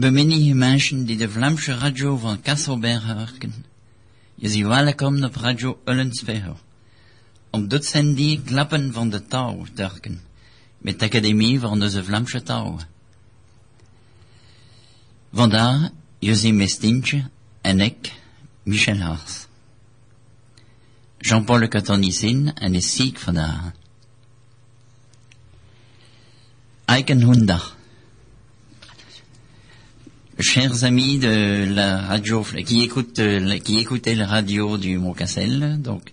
Beminnige mensen die de Vlaamse radio van Kasselberg werken, je ziet welkom op radio Ullensberg. Op dit zijn die klappen van de touw durken, met de Academie van de Vlaamse taal. Vandaar, je ziet Mestintje en ik, Michel Haas. Jean-Paul Catonicin en is ziek vandaag. Eikenhunda. Chers amis de la radio, qui écoutent, qui écoutaient la radio du Mont-Cassel, donc,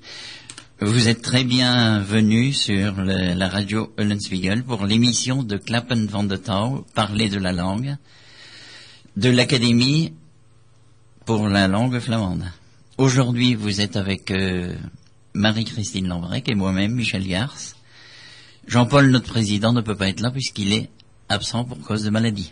vous êtes très bienvenus sur la radio Eulenspiegel pour l'émission de Klappen van de Touw, parler de la langue, de l'Académie pour la langue flamande. Aujourd'hui, vous êtes avec euh, Marie-Christine Lambrec et moi-même, Michel Garce. Jean-Paul, notre président, ne peut pas être là puisqu'il est absent pour cause de maladie.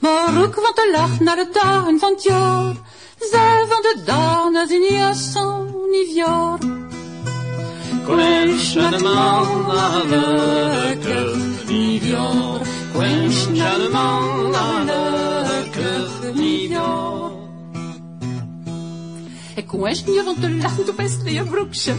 Maar ook van te lachen naar de dagen van het jaar. Zij van de dagen niet als zo'n niet jaar. Quench naar de man naar gelukkig nieuwjaar. Quench naar de man naar gelukkig nieuwjaar. Ik wens je van te lachen op best je broekje.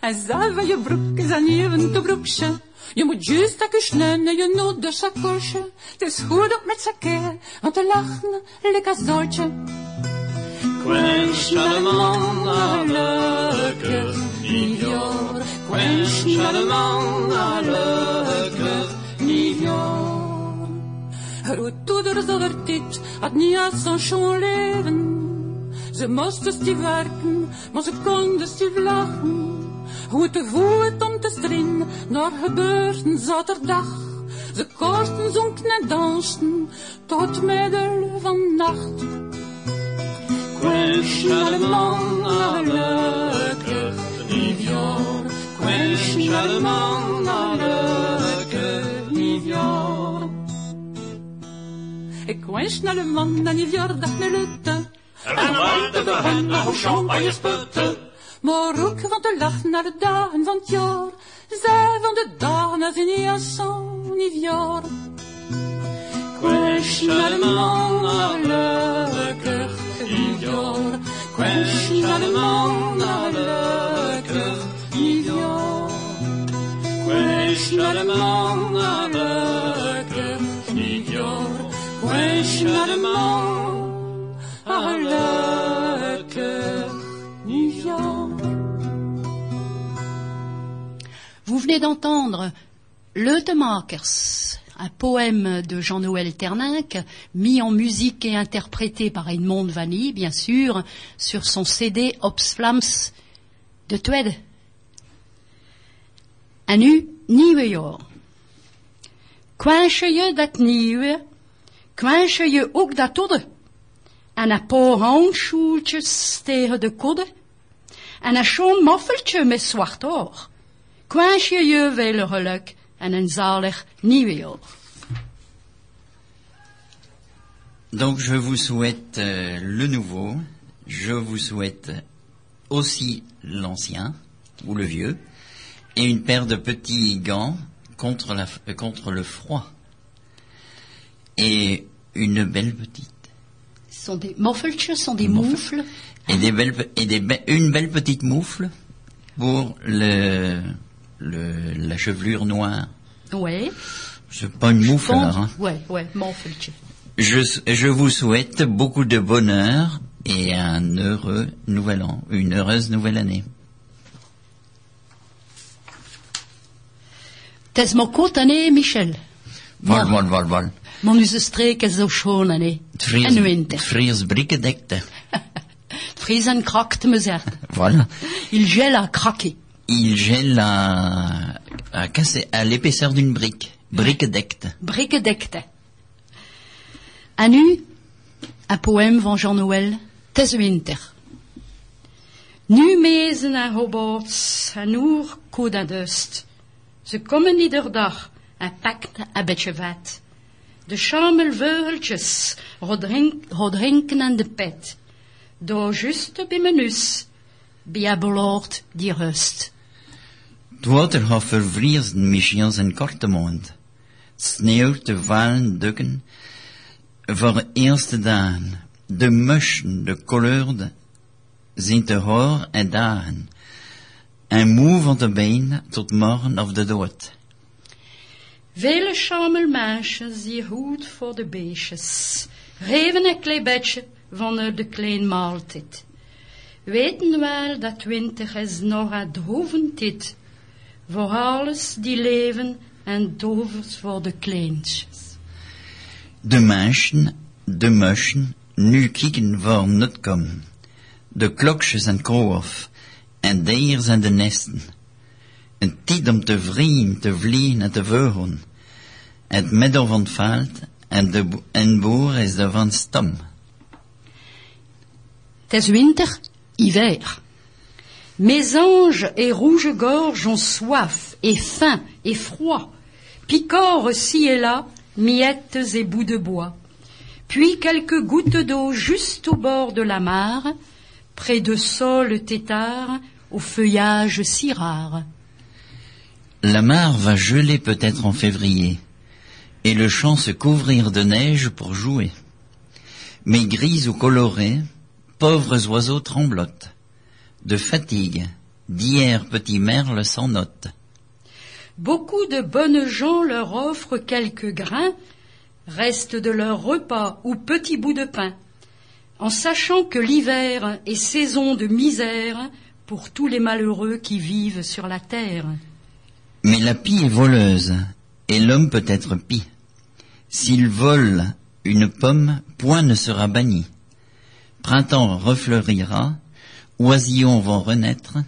En zij van je broek is aan je te broekje. Je moet juist dat en je nood de sacoche. Het is goed op met zakken, want te lachen lekker doodje. Quench de man naar gelukkig nieuwjaar. Quench naar de man naar gelukkig nieuwjaar. Het toeder zonder dit had niet als zo'n schoon leven. Ze moesten stief werken, maar ze konden stief lachen. Hoe te voet om te strin, naar gebeurten zaterdag. Ze kosten zonken en dansten, tot middel van nacht. Quench naar de man naar gelukkig nieuwjaar. Quench naar de man naar gelukkig nieuwjaar. Ik wens naar de man en die verjaardag met lutte. En om wel de hen nou champagnesputten. Maar ook van te lachen naar de dagen van het jaar. Zij van de dagen zijn niet als zo'n niet jaar. Quench naar de man naar gelukkig nieuwjaar. Quench naar de man naar gelukkig nieuwjaar. Quench naar de man naar gelukkig nieuwjaar. Quench naar de man Vous venez d'entendre Le Temakers, un poème de Jean-Noël Terninck, mis en musique et interprété par Edmond Vanny, bien sûr, sur son CD Ops Flams de Twed. En nu, nieuwe jaar. Kwensje je dat nieuwe, kwensje je ook dat oude. En een paar handschoentjes tegen de kodde. En een schoon moffeltje met zwart haar. Je geluk en een zalig. Donc je vous souhaite euh, le nouveau, je vous souhaite aussi l'ancien ou le vieux et une paire de petits gants contre, la, euh, contre le froid et une belle petite Ce sont des moffeltjes, sont des moufles. et, des belles, et des be- une belle petite moufle pour le, le la chevelure noire. Ouais. C'est pas une moufle hein. Ouais, ouais, moffeltje. Je, je vous souhaite beaucoup de bonheur et un heureux nouvel an, une heureuse nouvelle année. Is maar kort année, Michel. Vol, vol, vol, vol. Maar onze streek is zo schoon Fries, En winter. Fries brikkendekte. Het vries en krakt me zegt. Voilà. Il gèle à craquer. Il gèle à, à, à l'épaisseur d'une brique. Brikkendekte. Brikkendekte. En nu, Un poème van Jean Noël, Tes winter. Nu mezen en hobbits en oer koed en dust. Ze komen ieder dag en pakt een beetje vet. De schamelveugeltjes rodrinken aan de pet. Door juste bij mijn nus, bij beloord die rust. Het water gaat vervriezen misschien zijn korte mond. Sneeuw te vallen dukken voor de eerste dagen. De muschen, de kleurde, zijn te hoor en dagen. En moe van de been tot morgen of de dood. Vele schamelmeisjes die goed voor de beestjes. Geven een klein van de klein maaltijd. Weten wel dat winter is nog een droeventijd. Voor alles die leven en dovers voor de kleintjes. De mensen, de muschen, nu kieken voor nut komen. De klokjes en kroof, en daar zijn de nesten. Een tijd om te vrien, te vliegen en te veuren. Het middel van het veld, en de en boer is ervan stom. Tes winter, hiver. Mes anges et rouge-gorge ont soif, et faim, et froid. Picorent ci et là, miettes et bouts de bois. Puis quelques gouttes d'eau juste au bord de la mare, près de sols tétards, au feuillage si rare. La mare va geler peut-être en février, et le champ se couvrir de neige pour jouer. Mais grises ou colorées, pauvres oiseaux tremblotent, de fatigue, d'hier petits merles sans note. Beaucoup de bonnes gens leur offrent quelques grains, restent de leur repas ou petits bouts de pain, en sachant que l'hiver est saison de misère pour tous les malheureux qui vivent sur la terre. Mais la pie est voleuse, et l'homme peut être pie. S'il vole une pomme, point ne sera banni. Printemps refleurira, oisillons vont renaître,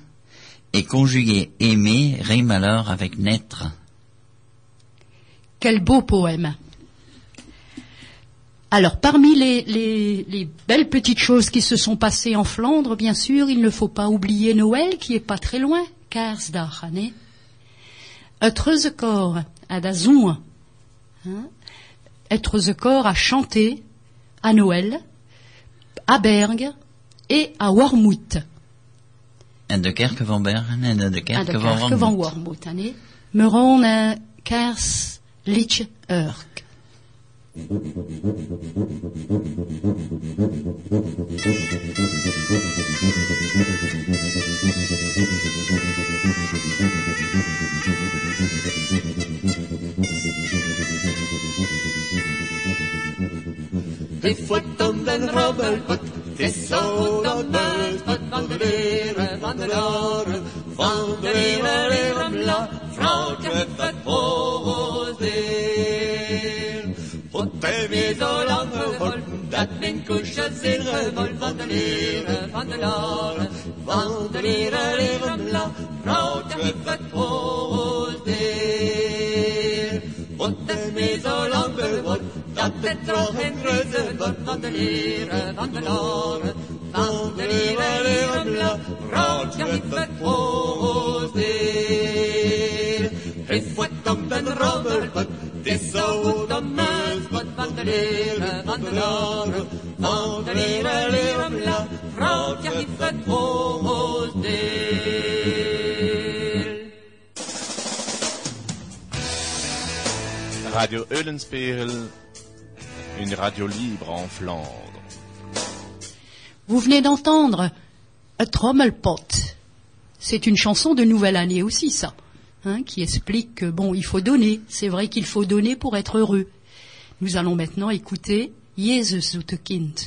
et conjuguer aimer rime alors avec naître. Quel beau poème. Alors, parmi les, les- les belles petites choses qui se sont passées en Flandre, bien sûr, il ne faut pas oublier Noël, qui est pas très loin, Kersdag, hein. Het Reuzekoor à Dazouen, hein. Het Reuzekoor a chanté à Noël, à Bergue et à Wormhout. En de kerken van Bergen en de aan de van van hè, nee. Een kaarsliedje Urk. Is zo dat buispot van de leren, van de laren, van de leren, leren, bla, vrouwtje met het hoofdzeer. Want hij weer zo lang geworden, dat mijn kusjes in geworden, van de leren, van de laren, van de leren, leren, bla, vrouwtje met het hoofdzeer. Want het is mee zo lang geworden, dat het toch een reuze wordt van de leren, van de laren, van de leren, leren, bla, vrouwtje met het hoofdzeer. Hij voet op den robberpot, het is zo goed om muispot van de leren, van de laren, van de leren, leren, bla, vrouwtje met het hoofdzeer. Radio Eulenspiegel, une radio libre en Flandre. Vous venez d'entendre A Trommelpot. C'est une chanson de nouvelle année aussi, ça, hein, qui explique que bon, il faut donner. C'est vrai qu'il faut donner pour être heureux. Nous allons maintenant écouter Jesus kind.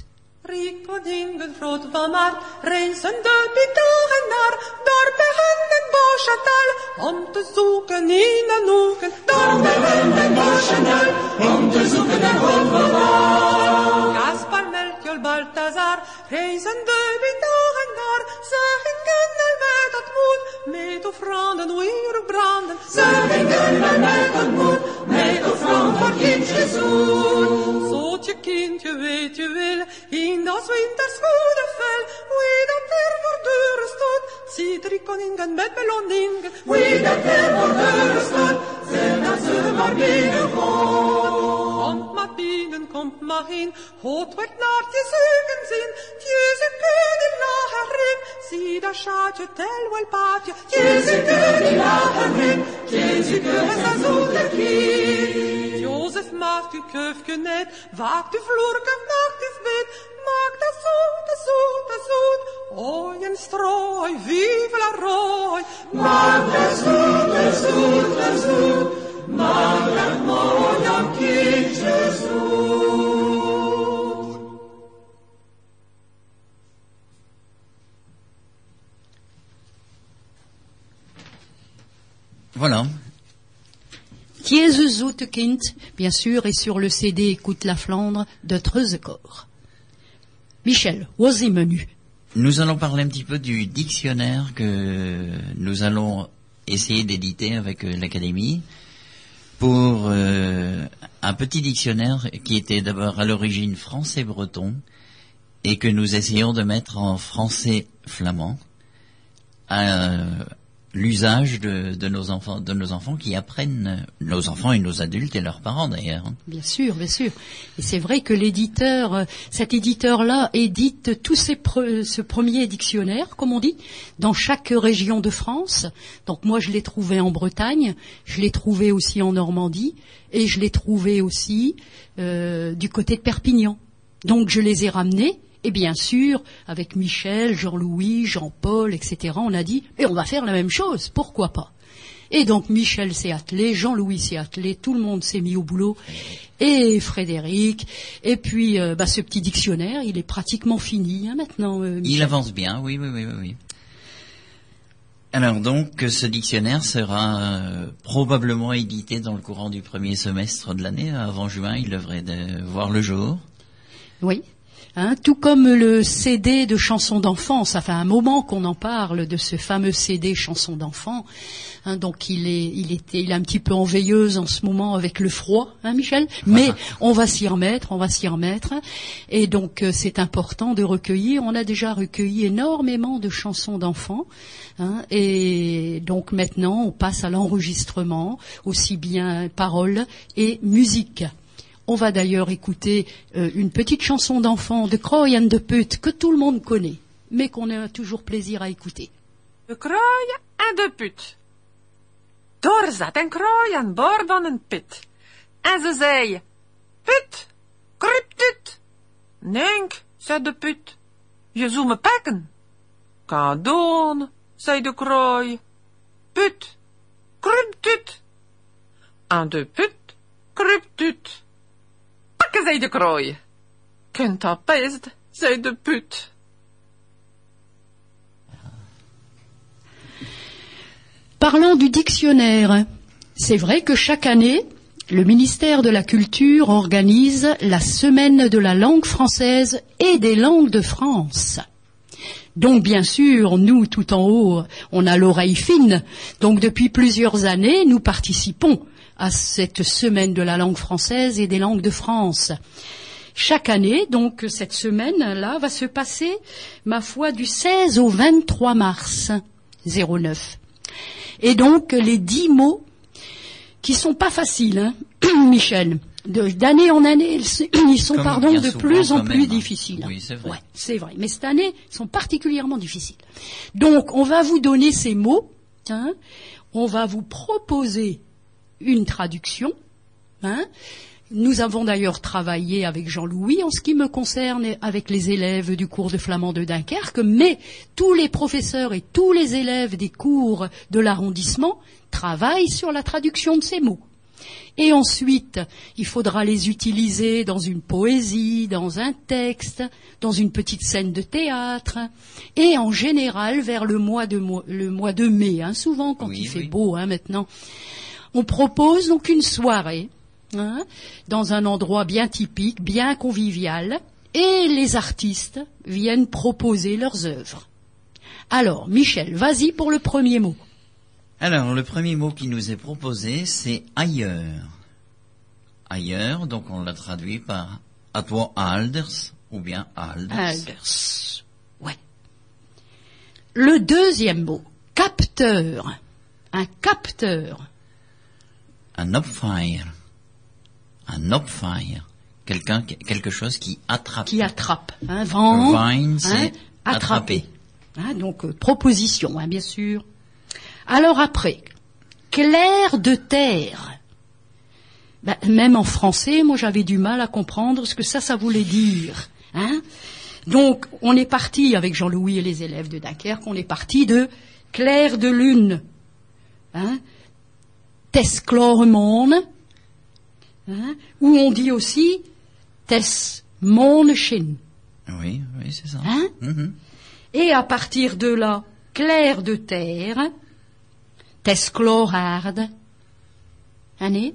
Riekvodingen groot van maar, reizen de bitogen naar dorpen en boschental, om te zoeken in en hoeken, dorpen en boschental, om te zoeken en hoeken. Kaspar, Melchior, Balthazar, reizen de bitogen naar, ze gingen er met het moed, met offranden weer branden, ze gingen er met het moed, met offranden voor kindjes zoen. Zootje kindje, weet eventueel in das winters goede vel. Wie dat er voor koningen dat dat. Komt komt je zugen zien. Tjus een koning lager in, zie dat schaatje tel wel paatje. Tjus een koning lager in, tjus een koning zoete kind. Jozef maakt uw keufje net, waakt uw vloerke, maakt uw bed. Maakt dat zoet, dat zoet, dat zoet. Ooi en strooi, vive la rooi. Maakt dat zoet, dat zoet, dat zoet. Maakt dat mooi aan kindjes Voilà. Jezus bien sûr, et sur le CD Écoute la Flandre de Treuzekor. Michel, menu. Nous allons parler un petit peu du dictionnaire que nous allons essayer d'éditer avec euh, l'Académie pour euh, un petit dictionnaire qui était d'abord à l'origine français-breton et que nous essayons de mettre en français-flamand à l'usage de, nos enfants, de nos enfants qui apprennent, nos enfants et nos adultes et leurs parents d'ailleurs. hein. Bien sûr, bien sûr. Et c'est vrai que l'éditeur, euh, cet éditeur-là édite tout ces pre- ce premier dictionnaire, comme on dit, dans chaque région de France. Donc moi, je l'ai trouvé en Bretagne, je l'ai trouvé aussi en Normandie, et je l'ai trouvé aussi euh, du côté de Perpignan. Donc je les ai ramenés. Et bien sûr, avec Michel, Jean-Louis, Jean-Paul, etc., on a dit, et on va faire la même chose, pourquoi pas? Et donc Michel s'est attelé, Jean-Louis s'est attelé, tout le monde s'est mis au boulot, et Frédéric, et puis euh, bah, ce petit dictionnaire, il est pratiquement fini hein, maintenant. euh, Il avance bien, oui, oui, oui, oui. oui. Alors donc, ce dictionnaire sera euh, probablement édité dans le courant du premier semestre de l'année. Avant juin, il devrait de- voir le jour. Oui. Hein, tout comme le CD de chansons d'enfants, ça fait un moment qu'on en parle de ce fameux CD chansons d'enfants. Hein, donc il est, il était, il est un petit peu en veilleuse en ce moment avec le froid, hein, Michel. Mais on va s'y remettre, on va s'y remettre. Et donc euh, c'est important de recueillir. On a déjà recueilli énormément de chansons d'enfants. et donc maintenant on passe à l'enregistrement, aussi bien paroles et musique. On va d'ailleurs écouter euh, une petite chanson d'enfant de Croy and de Put que tout le monde connaît, mais qu'on a toujours plaisir à écouter. De kraaien en de put. Daar zat een kraai aan boord put. En ze zei, put, kryptut. Nenk, zei de put, je zou me pakken. Kan doen, zei de kraai. Put, kryptut. En de put, kryptut. Zei de kraai. Kunt dat best, zei de put. Parlant du dictionnaire, c'est vrai que chaque année, le ministère de la Culture organise la semaine de la langue française et des langues de France. Donc bien sûr, nous tout en haut, on a l'oreille fine. Donc depuis plusieurs années, nous participons à cette semaine de la langue française et des langues de France. Chaque année, donc cette semaine-là va se passer, ma foi, du 16 au 23 mars 09. Et donc les dix mots qui sont pas faciles, hein, Michel. D'année en année, ils, sont Comme pardon de plus en plus même, hein. difficiles. Oui, c'est vrai. Ouais, c'est vrai. Mais cette année, ils sont particulièrement difficiles. Donc, on va vous donner ces mots. hein. On va vous proposer une traduction. hein. Nous avons d'ailleurs travaillé avec Jean-Louis en ce qui me concerne avec les élèves du cours de flamand de Dunkerque, mais tous les professeurs et tous les élèves des cours de l'arrondissement travaillent sur la traduction de ces mots. Et ensuite, il faudra les utiliser dans une poésie, dans un texte, dans une petite scène de théâtre, et en général vers le mois de, le mois de mai, hein, souvent quand Oui, il fait oui. beau hein, maintenant. On propose donc une soirée hein, dans un endroit bien typique, bien convivial, et les artistes viennent proposer leurs œuvres. Alors, Michel, vas-y pour le premier mot. Alors, le premier mot qui nous est proposé, c'est ailleurs. Ailleurs, donc on l'a traduit par à toi Alders ou bien Alders. Alders. Ouais. Le deuxième mot, capteur. Un capteur. Un upfire. Un upfire. Quelqu'un, quelque chose qui attrape. qui attrape. Hein, vent, Vine, c'est hein, attraper. Hein, donc euh, proposition, hein, bien sûr. Alors après, clair de terre. Ben, même en français, moi j'avais du mal à comprendre ce que ça, ça voulait dire. Hein donc on est parti avec Jean-Louis et les élèves de Dunkerque, on est parti de clair de lune. Hein Tescloremone, hein, où on dit aussi Tes Monechin. Oui, oui, c'est ça. Hein? Mhm. Et à partir de là, clair de terre, teschlorarde, hein,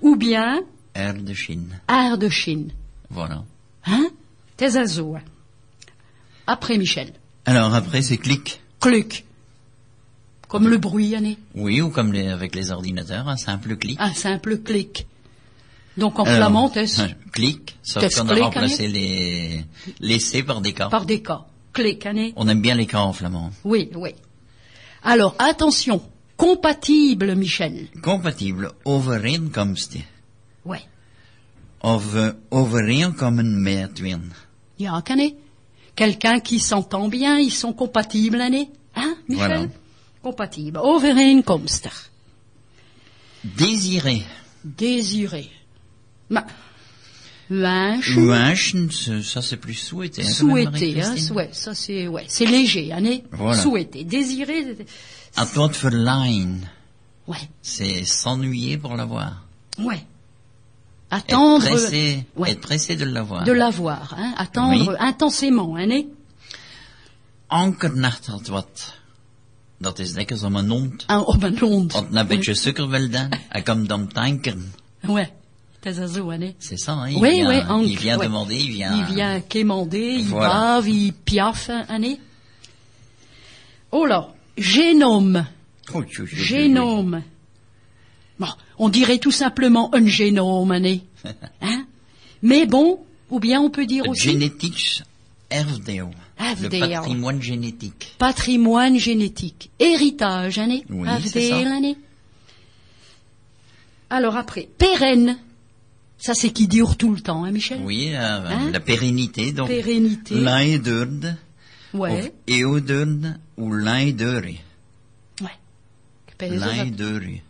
ou bien Air de Chine. art de Chine. Voilà. Hein? Tesazo. Après Michel. Alors après, c'est clic. Cluc. Comme le bruit, hein, Oui, ou comme les, avec les ordinateurs, un simple clic. un simple clic. Donc en Alors, flamand, tes, Clic, sauf qu'on a remplacé les, les C par des K. par des cas. Clic, hein, On aime bien les K en flamand. Oui, oui. Alors, attention. Compatible, Michel. Compatible, overeenkomsten. Ouais. Of uh, overeenkomen met win. Ja. Quelqu'un qui s'entend bien, ils sont compatibles, Anne. Hein, Michel? Voilà. Compatible. Overeenkomstig. Désiré. Ma. Wunsch. Wenschen, ce- ça c'est plus souhaité. hein, Souhaiter, hein, ouais, ça c'est, ouais, c'est léger, Anne. Voilà. Souhaiter. Désirer. À toi de verleihen. Ouais, C'est s'ennuyer pour l'avoir. ouais. Être Attendre. pressé, ouais, être pressé de l'avoir. de l'avoir, hein. Attendre Oui. intensément, Anne. Ankernacht had wat. Dat is lekker zo mijn hond. Un, Londres. Had een beetje suiker wel dan. Hij komt dan tankeren. Ouais. C'est ça, hein? Il Oui, vient, oui, il vient ouais. demander, il vient. Il vient quémander, il bave, il piaffe, Anne. Oh là, génome. Oh, Génome. Bon, on dirait tout simplement un génome, Anne. Hein? Mais bon, ou bien on peut dire aussi erfdeel. Le patrimoine génétique. patrimoine génétique. Héritage, Anne. Oui. Anne. Alors après, pérenne. Ça, c'est qui dure tout le temps, hein, Michel? Oui, euh, Hein? la pérennité. Donc, Pérennité. Leiderde, Ouais. eeuwderde, ou leidere. Ouais. Leidere.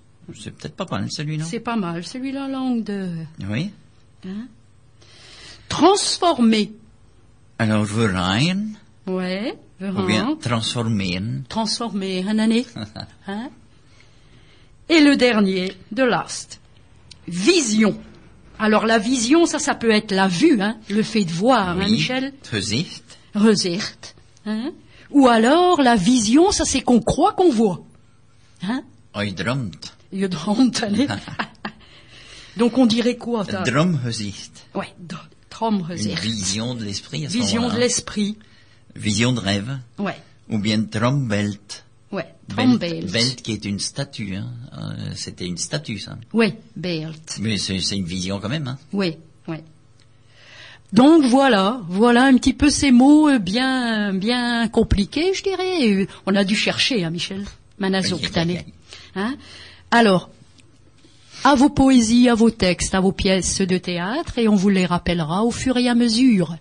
C'est peut-être pas mal celui-là. C'est pas mal, celui-là, langue de... Oui. Transformer. Alors, verraaien, Ouais. ou bien transformeren. Transformer, un année. Hein? Et le dernier, de last. Vision. Alors la vision, ça, ça peut être la vue, hein, le fait de voir, hein. Michel? Het gezicht. Rezicht. Hein. Ou alors la vision, ça c'est qu'on croit qu'on voit. Hein? Je droomt, allez. Donc on dirait quoi droomgezicht. Ouais, vision de l'esprit Vision de l'esprit. Vision de rêve. Ouais, Ou bien droombelt. ouais. Belt, Traumbeeld. Belt qui est une statue. Hein. Euh, C'était une statue, ça. Oui, Beeld. Mais c'est une vision quand même. Hein. Oui, oui. Donc voilà, voilà un petit peu ces mots euh, bien, bien compliqués, je dirais. Euh, On a dû chercher, hein, Michel Manazo, cette année. Hein Alors, à vos poésies, à vos textes, à vos pièces de théâtre, et on vous les rappellera au fur et à mesure.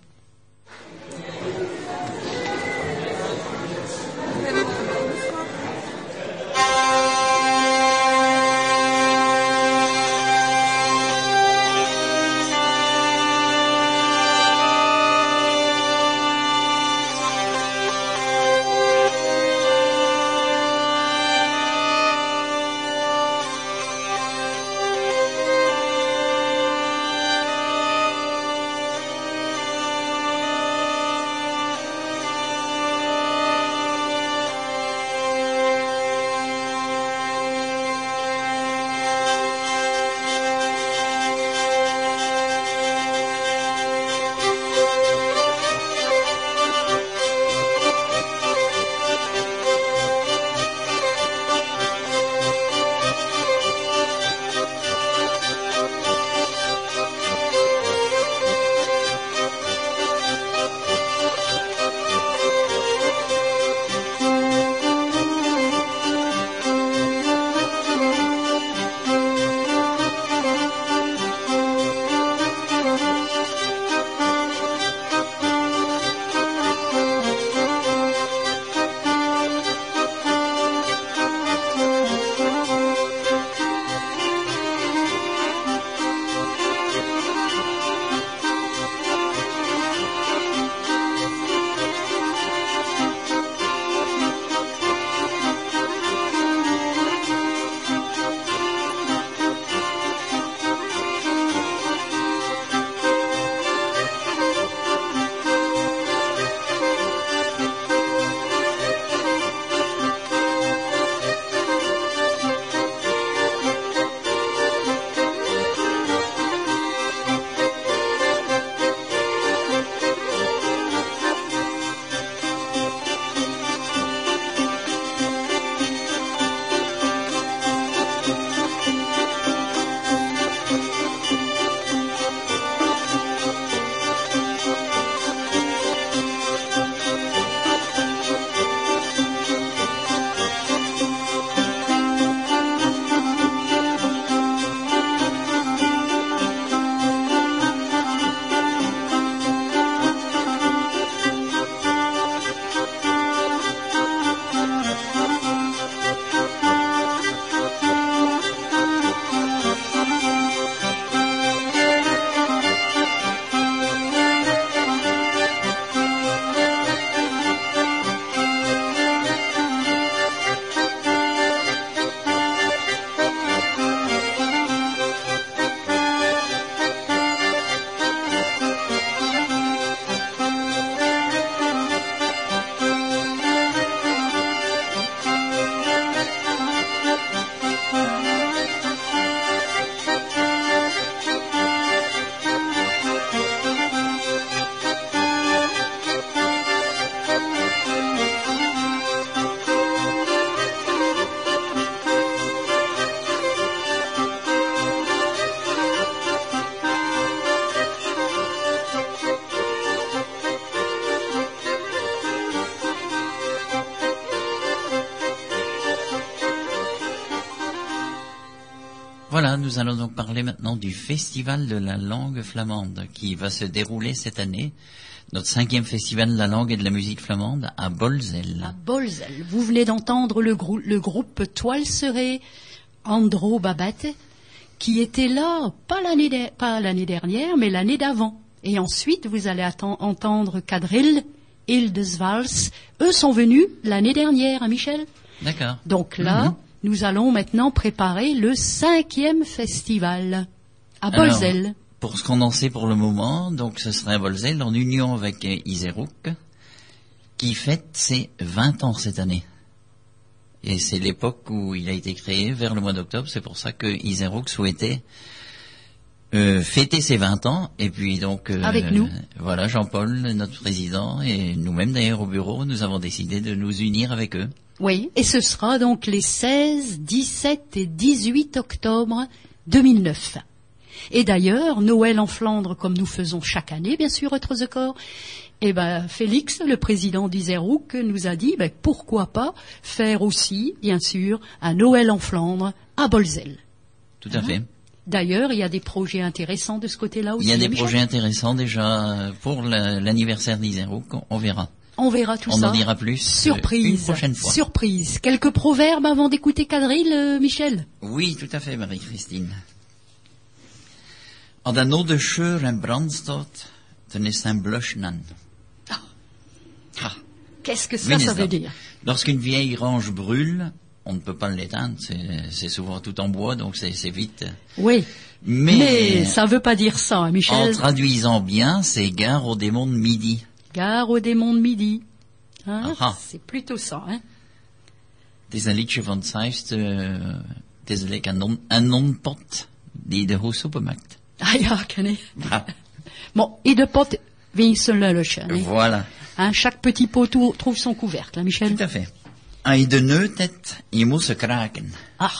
Nous allons donc parler maintenant du Festival de la langue flamande qui va se dérouler cette année, notre cinquième festival de la langue et de la musique flamande à Bolzel. À Bolzel. Vous venez d'entendre le, grou- le groupe Toile Serrée, Andro Babette, qui était là, pas l'année, dernière, mais l'année d'avant. Et ensuite, vous allez entendre Cadril, Hildesvals. Eux sont venus l'année dernière, hein, Michel? D'accord. Donc là, Mhm. Nous allons maintenant préparer le cinquième festival à Bolzel. Pour ce qu'on en sait pour le moment, donc ce serait à Bolzel en union avec euh, Iserouk, qui fête ses 20 ans cette année. Et c'est l'époque où il a été créé, vers le mois d'octobre. C'est pour ça que Iserouk souhaitait euh, fêter ses 20 ans. Et puis donc... euh, Avec nous. Voilà, Jean-Paul, notre président, et nous-mêmes d'ailleurs au bureau, nous avons décidé de nous unir avec eux. Oui, et ce sera donc les 16, 17 et 18 octobre 2009. Et d'ailleurs, Noël en Flandre, comme nous faisons chaque année, bien sûr, autre the corps, eh ben, Félix, le président d'Iserouk, nous a dit, ben, pourquoi pas faire aussi, bien sûr, un Noël en Flandre à Bolzel. Tout à fait. D'ailleurs, il y a des projets intéressants de ce côté-là aussi. Il y a des projets intéressants déjà euh, pour la- l'anniversaire d'Iserouk. On- On verra. On verra tout On ça. en dira plus euh, Surprise. une prochaine fois. Surprise. Quelques proverbes avant d'écouter Cadril, euh, Michel? Oui, tout à fait, Marie-Christine. Als een oude scheur en brand staat, dan is. Ah, Qu'est-ce que ça, ça veut dire? Lorsqu'une vieille range brûle, on ne peut pas l'éteindre, c'est c'est souvent tout en bois, donc c'est c'est vite. Oui. Mais, Mais ça veut pas dire ça, hein, en Michel. traduisant bien, c'est gare au démon de midi. Gare au démon de midi. Hein Ah ah. C'est plutôt ça. Hein Het is een liedje van Zeist, uh, het is like een, non, een nonpot die de hoe soepen maakt. ah ja, ken ik. Ah, Bon, et de pot, winselen le chien. voilà. Hein, chaque petit pot trouve son couvercle, hein, Michel. Tout à fait. De je kraken. Ah.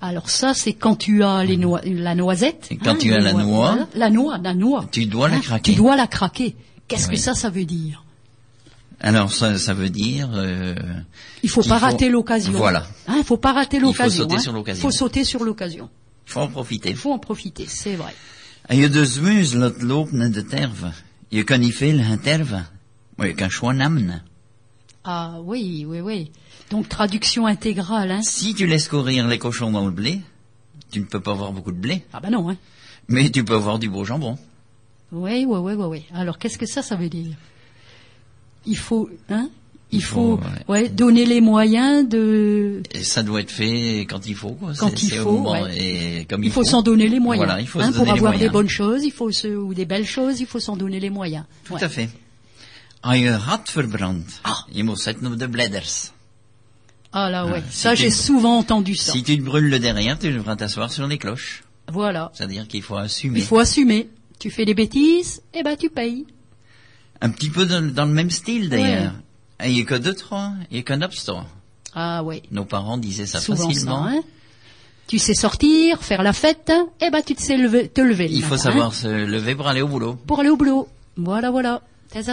Alors ça, c'est quand tu as les noi- la noisette. Et quand tu les as la noix- la noix, la noix. tu dois la Hein, craquer. Tu dois la craquer. Qu'est-ce que ça, ça veut dire Alors ça, ça veut dire... euh, Il faut pas rater l'occasion. Voilà. Hein, il faut pas rater faut l'occasion. sauter hein. sur l'occasion. faut sauter sur l'occasion. Il faut en profiter. Il faut en profiter, c'est vrai. Als je de zmeus laat lopen in de terve, je kan niet veel gaan terven, maar je kan gewoon nemen. Ah oui, oui, oui. Donc traduction intégrale. Hein. Si tu laisses courir les cochons dans le blé, tu ne peux pas avoir beaucoup de blé, Ah ben non. Hein. mais tu peux avoir du beau jambon. Oui, oui, oui, oui, oui. Alors qu'est-ce que ça, ça veut dire? Il faut, hein? Il Il faut, faut, ouais, donner les moyens de. Et ça doit être fait quand il faut. Quoi. Quand il faut, moment ouais. et comme Il faut s'en donner les moyens. Voilà, il faut hein, se pour les avoir des bonnes choses, il faut se, ou des belles choses, il faut s'en donner les moyens. Tout à fait. Als je hat verbrand, Ah. je moet zetten op de bladders. Ah là, ouais. Ah, ça, j'ai souvent entendu ça. Si tu te brûles le derrière, tu devras t'asseoir sur les cloches. Voilà. C'est-à-dire qu'il faut assumer. Il faut assumer. Tu fais des bêtises, eh ben tu payes. Un petit peu dans, dans le même style d'ailleurs. Et Il n'y a que deux, trois, il n'y a qu'un obstacle. Ah ouais. Nos parents disaient ça Souvent facilement. ça, hein. Tu sais sortir, faire la fête, eh ben tu te sais lever, te lever. le Il faut matin, savoir hein, se lever pour aller au boulot. pour aller au boulot. Voilà, voilà. T'es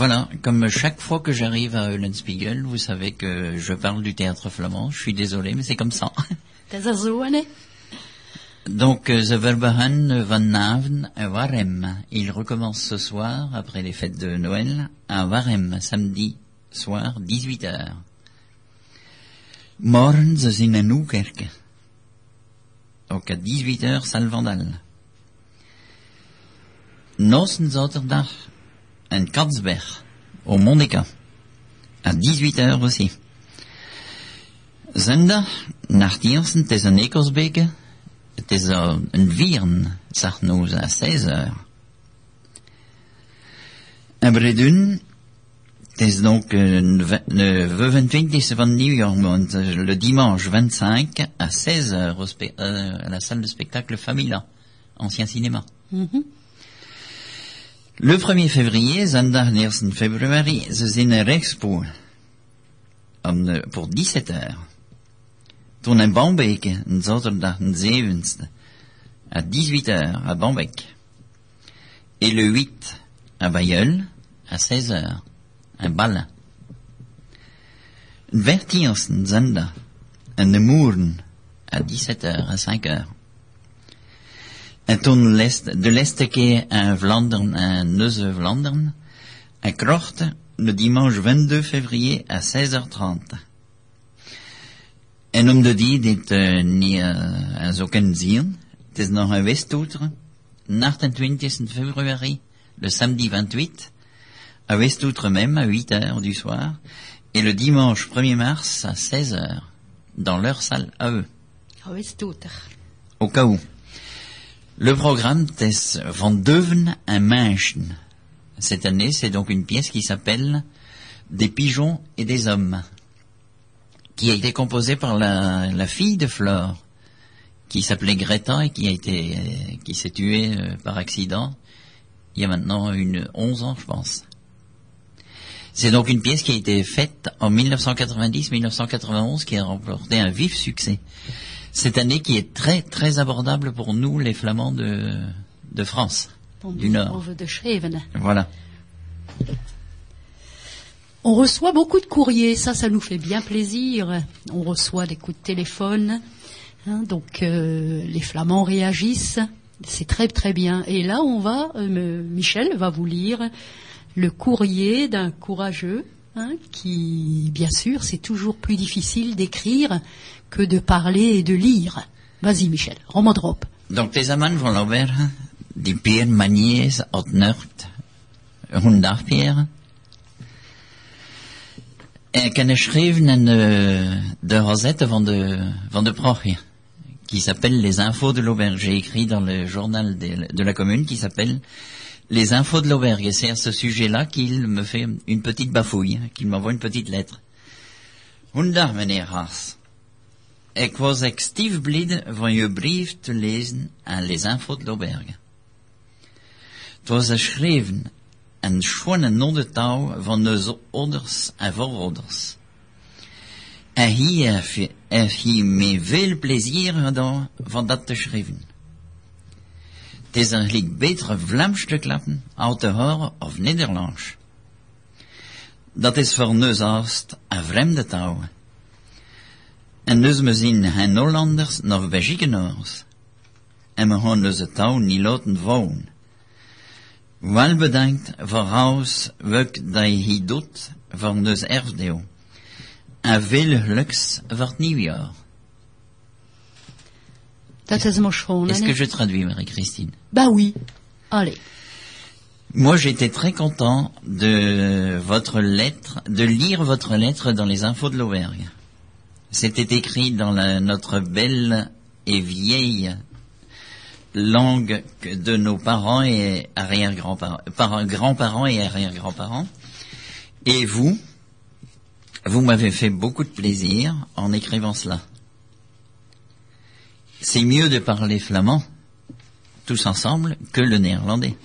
Voilà, comme chaque fois que j'arrive à Eulenspiegel, vous savez que je parle du théâtre flamand. Je suis désolé, mais c'est comme ça. Donc, euh, The Verbahan van Naven à Warem. Il recommence ce soir, après les fêtes de Noël, à Warem, samedi soir, 18h. Morgens in een Oekerke. Donc à 18h, salle Vandal. Zaterdag, en Katzberg, au Mondeka. À 18h aussi. Zondag, nach Diersen, is uh, een Vieren, zegt nous à 16h. En Bredun, is donc le le 25 van nieuwjaarmond, euh, le dimanche 25 à 16h au spe- euh, à la salle de spectacle Famila, ancien cinéma. Mhm. Le 1er février, zondag 1 februari, ze. Om de, pour 17 heures. Toen in Bambeke, een zaterdag een 7e, à 18 heures à Bambeek. Et le 8 à Bayeul, à 16 heures, un bal. Een 14e zondag, en de à 17 heures, à 5 heures. En toen l'est, de l'Esteke à Vlaanderen, à Neuze-Vlaanderen, à Krocht, le dimanche 22 février à 16h30. En om de die dit uh, niet uh, zo kunnen zien, het is nog een Westoutre, 28 février, le samedi 28, à Westoutre même, à 8 heures du soir, et le dimanche 1er mars à 16 heures, dans leur salle à eux, het er? au cas où. Le programme est Van Deuven un Menschen. Cette année, c'est donc une pièce qui s'appelle Des pigeons et des hommes, qui a été composée par la, la fille de Flore, qui s'appelait Greta et qui a été, euh, qui s'est tuée euh, par accident il y a maintenant une 11 ans, je pense. C'est donc une pièce qui a été faite en 1990-1991, qui a remporté un vif succès. Cette année qui est très très abordable pour nous, les Flamands de, de France, du Nord. De. Voilà. On reçoit beaucoup de courriers, ça, ça nous fait bien plaisir. On reçoit des coups de téléphone, hein, donc euh, les Flamands réagissent, c'est très très bien. Et là, on va, euh, Michel va vous lire le courrier d'un courageux, hein, qui, bien sûr, c'est toujours plus difficile d'écrire que de parler et de lire. Vas-y, Michel, roman drop. Donc les amants van Lauberge, die uit Nurt, honderd Pierre. Ik heb geschreven in de, de Rosette van de, van de Proche, qui s'appelle Les Infos de l'Auberge. J'ai écrit dans le journal de, la commune qui s'appelle Les Infos de l'Auberge. Et c'est à ce sujet-là qu'il me fait une petite bafouille, qu'il m'envoie une petite lettre. Honderd, meneer Haas. Ik was actief blij van je brief te lezen aan Les Infos de l'Auberge. Het was geschreven in schone nodetaal van de ouders en voorouders. En hier heb je me veel plezier gedaan van dat te schrijven. Het is eigenlijk beter Vlaams te klappen, uit te horen of Nederlands. Dat is voor ons een vreemde taal. En dus we zien geen Hollanders nog Belgiënaars. En we gaan onze taal niet laten vallen. Wel bedankt voor alles wat dat je hier doet voor ons erfdeel. En veel geluks voor het nieuwjaar. Dat is maar schoon, Est-ce que je traduis, Marie-Christine Bah oui. Allez. Moi, j'étais très content de votre lettre, de lire votre lettre dans les infos de l'Auvergne. C'était écrit dans la- notre belle et vieille langue de nos parents et arrière-grands-parents, par- grands-parents et arrière-grands-parents. Et vous, vous m'avez fait beaucoup de plaisir en écrivant cela. C'est mieux de parler flamand, tous ensemble, que le néerlandais.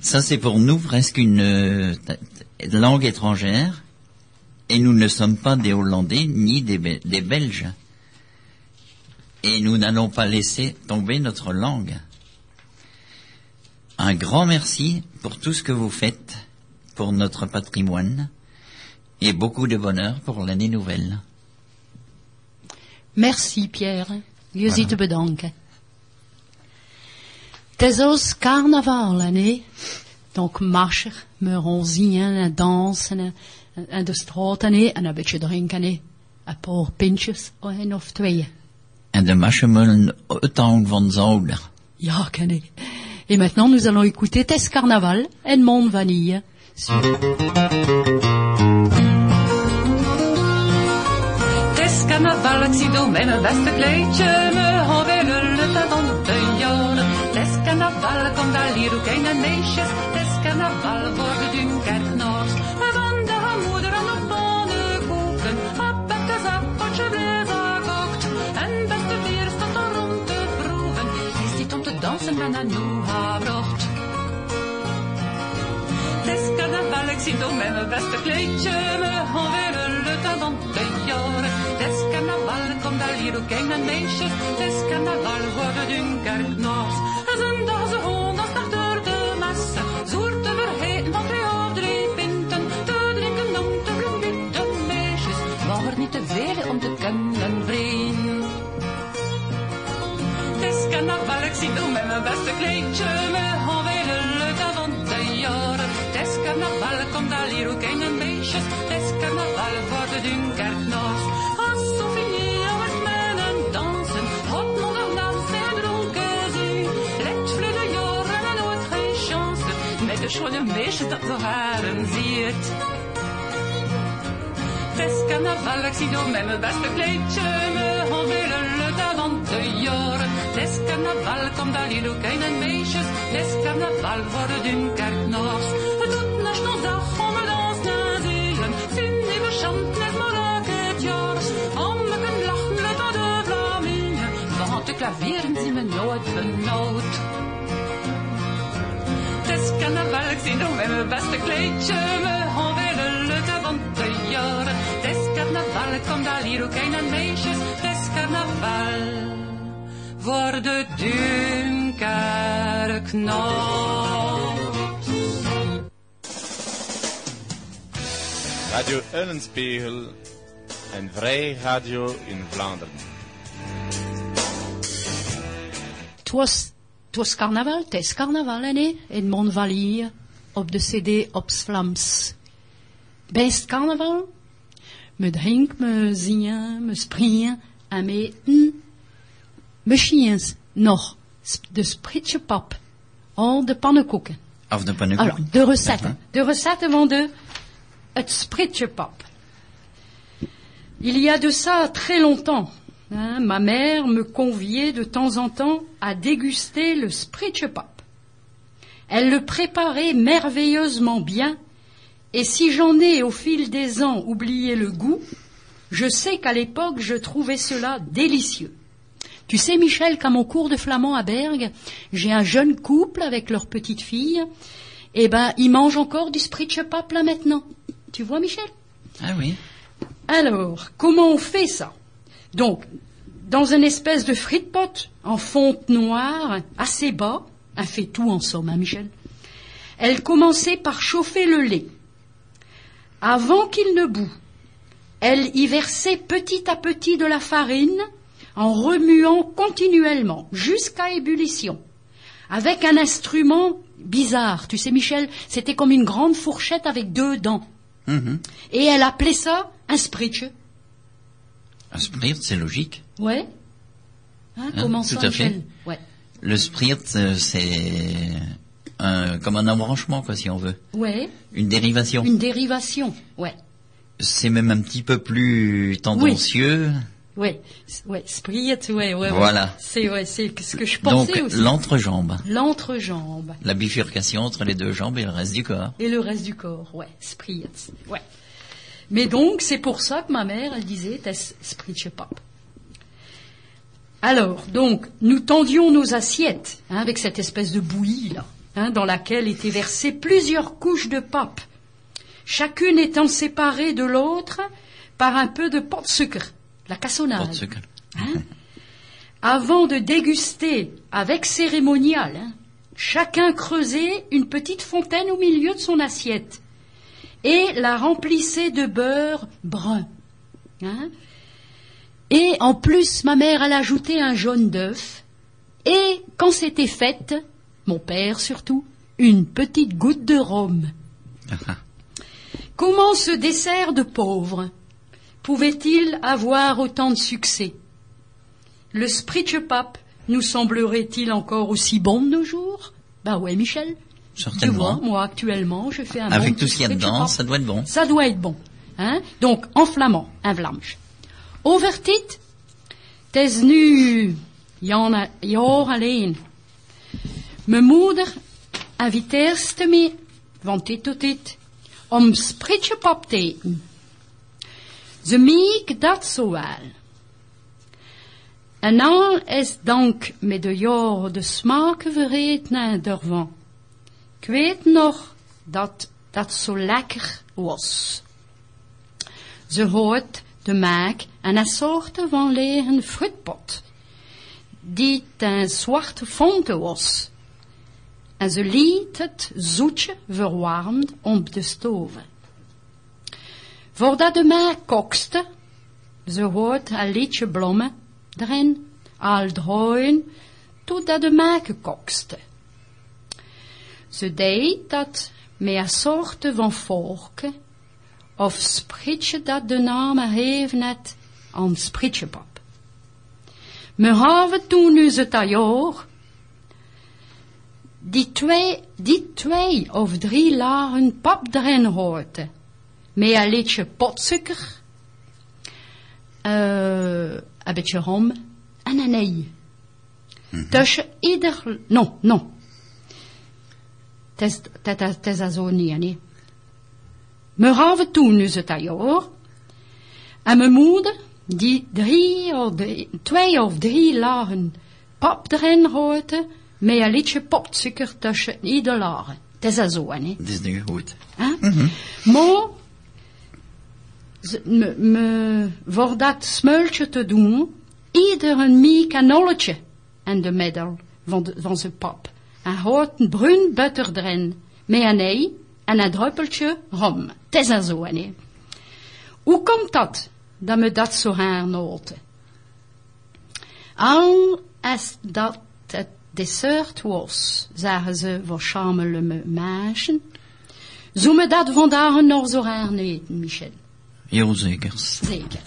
Ça, c'est pour nous presque une euh, langue étrangère, et nous ne sommes pas des Hollandais ni des, des Belges. Et nous n'allons pas laisser tomber notre langue. Un grand merci pour tout ce que vous faites pour notre patrimoine et beaucoup de bonheur pour l'année nouvelle. Merci Pierre. Bedanken. Het is ons carnaval, hè? Donc marchen, we gaan zingen en dansen en, en de hè? En een beetje drinken, hè? Een paar pintjes, een of twee. En de marshmallow autant van zouden. Ja, ken ik. Et maintenant, nous allons écouter Tess Carnaval et Monde Vanille. Sur- is carnaval, door met mijn beste kleedje. Me willen lutten van de jaren. Is carnaval, kom daar hier ook een en meisjes. Is carnaval voor om te dansen met een noeha-brocht. Het is carnaval, ik zie door met mijn beste kleedje. Me gaan weer lutten van de jaren. Het is carnaval, kom daar hier ook een en meisjes. Het is carnaval voor de Ik zie door met mijn beste kleedje. Me van de jaren. Het is carnaval, kom daar hier ook een en meisjes. Het is carnaval voor de Dunkerknoors. Als Sophie met men en dansen. Hot nog dansen en dronken zien. Let vlugge jaren en nooit geen chance. Met de schone meisjes dat zo haren ziet. Het is carnaval, ik zie door mijn beste kleedje. Me gaan weer luiden van de jaren. Het is carnaval, kom daar hier ook een en meisjes. Het is carnaval voor de Dunkerknoors. Het doet nog nog dag om het dans te zien. Vind die beschampt net maar ook het jaar. Om me kan lachen met de vlamingen. Want de klavieren zien me nooit benauwd. Het is carnaval, ik zie door met mijn beste kleedje. We gaan weer lutten van de jaren. Het is carnaval, kom daar hier ook een en meisjes. Het carnaval voor de Dunkerknoors. Radio Eulenspiegel, een vrij radio in Vlaanderen. Het was, het was carnaval, het is carnaval, hè, in Montvalier, op de cd op Vlaams. Best carnaval, me drinken, me zingen, me springen, en me eten. Misschien nog de spritje pap, al de pannenkoeken. Of de Alors, pannenkoeken. de recetten. De recetten van de, het spritje pap. Il y a de ça très longtemps, hein, ma mère me conviait de temps en temps à déguster le spritje pap. Elle le préparait merveilleusement bien, et si j'en ai au fil des ans oublié le goût, je sais qu'à l'époque je trouvais cela délicieux. Tu sais, Michel, qu'à mon cours de flamand à Bergue, j'ai un jeune couple avec leur petite fille. Eh ben, ils mangent encore du spritchepap là maintenant. Tu vois, Michel? Ah oui. Alors, comment on fait ça? Donc, dans une espèce de frite pot en fonte noire, assez bas, un fait tout en somme, hein, Michel? Elle commençait par chauffer le lait. Avant qu'il ne bout, elle y versait petit à petit de la farine en remuant continuellement jusqu'à ébullition. Avec un instrument bizarre, tu sais Michel, c'était comme une grande fourchette avec deux dents. Mhm. Et elle appelait ça un spritche. Un sprit, c'est logique. Ouais. Hein, Hein, comment tout ça, à fait. Ouais. Le sprit, euh, c'est un, comme un embranchement, quoi, si on veut. Ouais. Une dérivation. Une dérivation. Ouais. C'est même un petit peu plus tendancieux. Ouais. S- Ouais. Sprit, ouais, ouais. ouais. Voilà. C'est, ouais, c'est ce que je Donc, pensais aussi. l'entrejambe. L'entrejambe. La bifurcation entre les deux jambes et le reste du corps. Et le reste du corps. Ouais. Sprit. Ouais. Mais donc, c'est pour ça que ma mère, elle disait, spritche pap. Alors, donc, nous tendions nos assiettes, hein, avec cette espèce de bouillie, là, hein, dans laquelle étaient versées plusieurs couches de pape, chacune étant séparée de l'autre par un peu de pot de sucre, la cassonade. Hein Avant de déguster avec cérémonial, hein, chacun creusait une petite fontaine au milieu de son assiette et la remplissait de beurre brun. Hein. Et en plus, ma mère, elle ajoutait un jaune d'œuf. Et quand c'était fait, mon père surtout, une petite goutte de rhum. Comment ce dessert de pauvre pouvait-il avoir autant de succès? Le Spritchepap nous semblerait-il encore aussi bon de nos jours? Bah ouais, Michel. Tu vois, moi actuellement, je fais un Avec tout ce qu'il y a dedans, ça doit être bon. Ça doit être bon. Hein? Donc, en flamand, un vlamsch. Overtit, tes nu jaar alleen. Mijn moeder inviteerde me, van dit om spritjepap te eten. Ze meek dat zo wel. En al is dank met de jaren de smaken vergeten daarvan. Ik weet nog dat dat zo lekker was. Ze hoort de maak en een soort van lege fruitpot, die ten zwarte vonken was. En ze liet het zoetje verwarmd op de stoven. Voordat de maak kokste, ze hoort een liedje bloemen erin, al draaien, totdat de maak kokste. Ze deed dat met een soort van vorken, of spritsje dat de naam gegeven had aan spritsjepap. We hadden toen dus het jaar, die twee, die twee of drie lagen pap erin hoorden, met een liedje potsuiker, eh, een beetje rom en een ei. Tussen ieder, non, non. Het is, is, is zo niet, nee. We hadden toen dus het jaar. En mijn moeder, die drie of drie, twee of drie lagen pap erin gooide, met een liedje popsuiker tussen ieder lagen. Het is zo, hè. Het is nu goed. Hè? Maar, me, me, voor dat smultje te doen, ieder een mie kanolletje in de middel van, de, van zijn pap. En houdt een bruin butter erin, met een ei en een druppeltje rum. Het is zo, hè. Hoe komt dat, dat me dat zo hernoten? Al als dat was, zagen ze voor schamele meisjes, zou me dat vandaag nog zo herneten, Michel. Heel zeker. Zeker.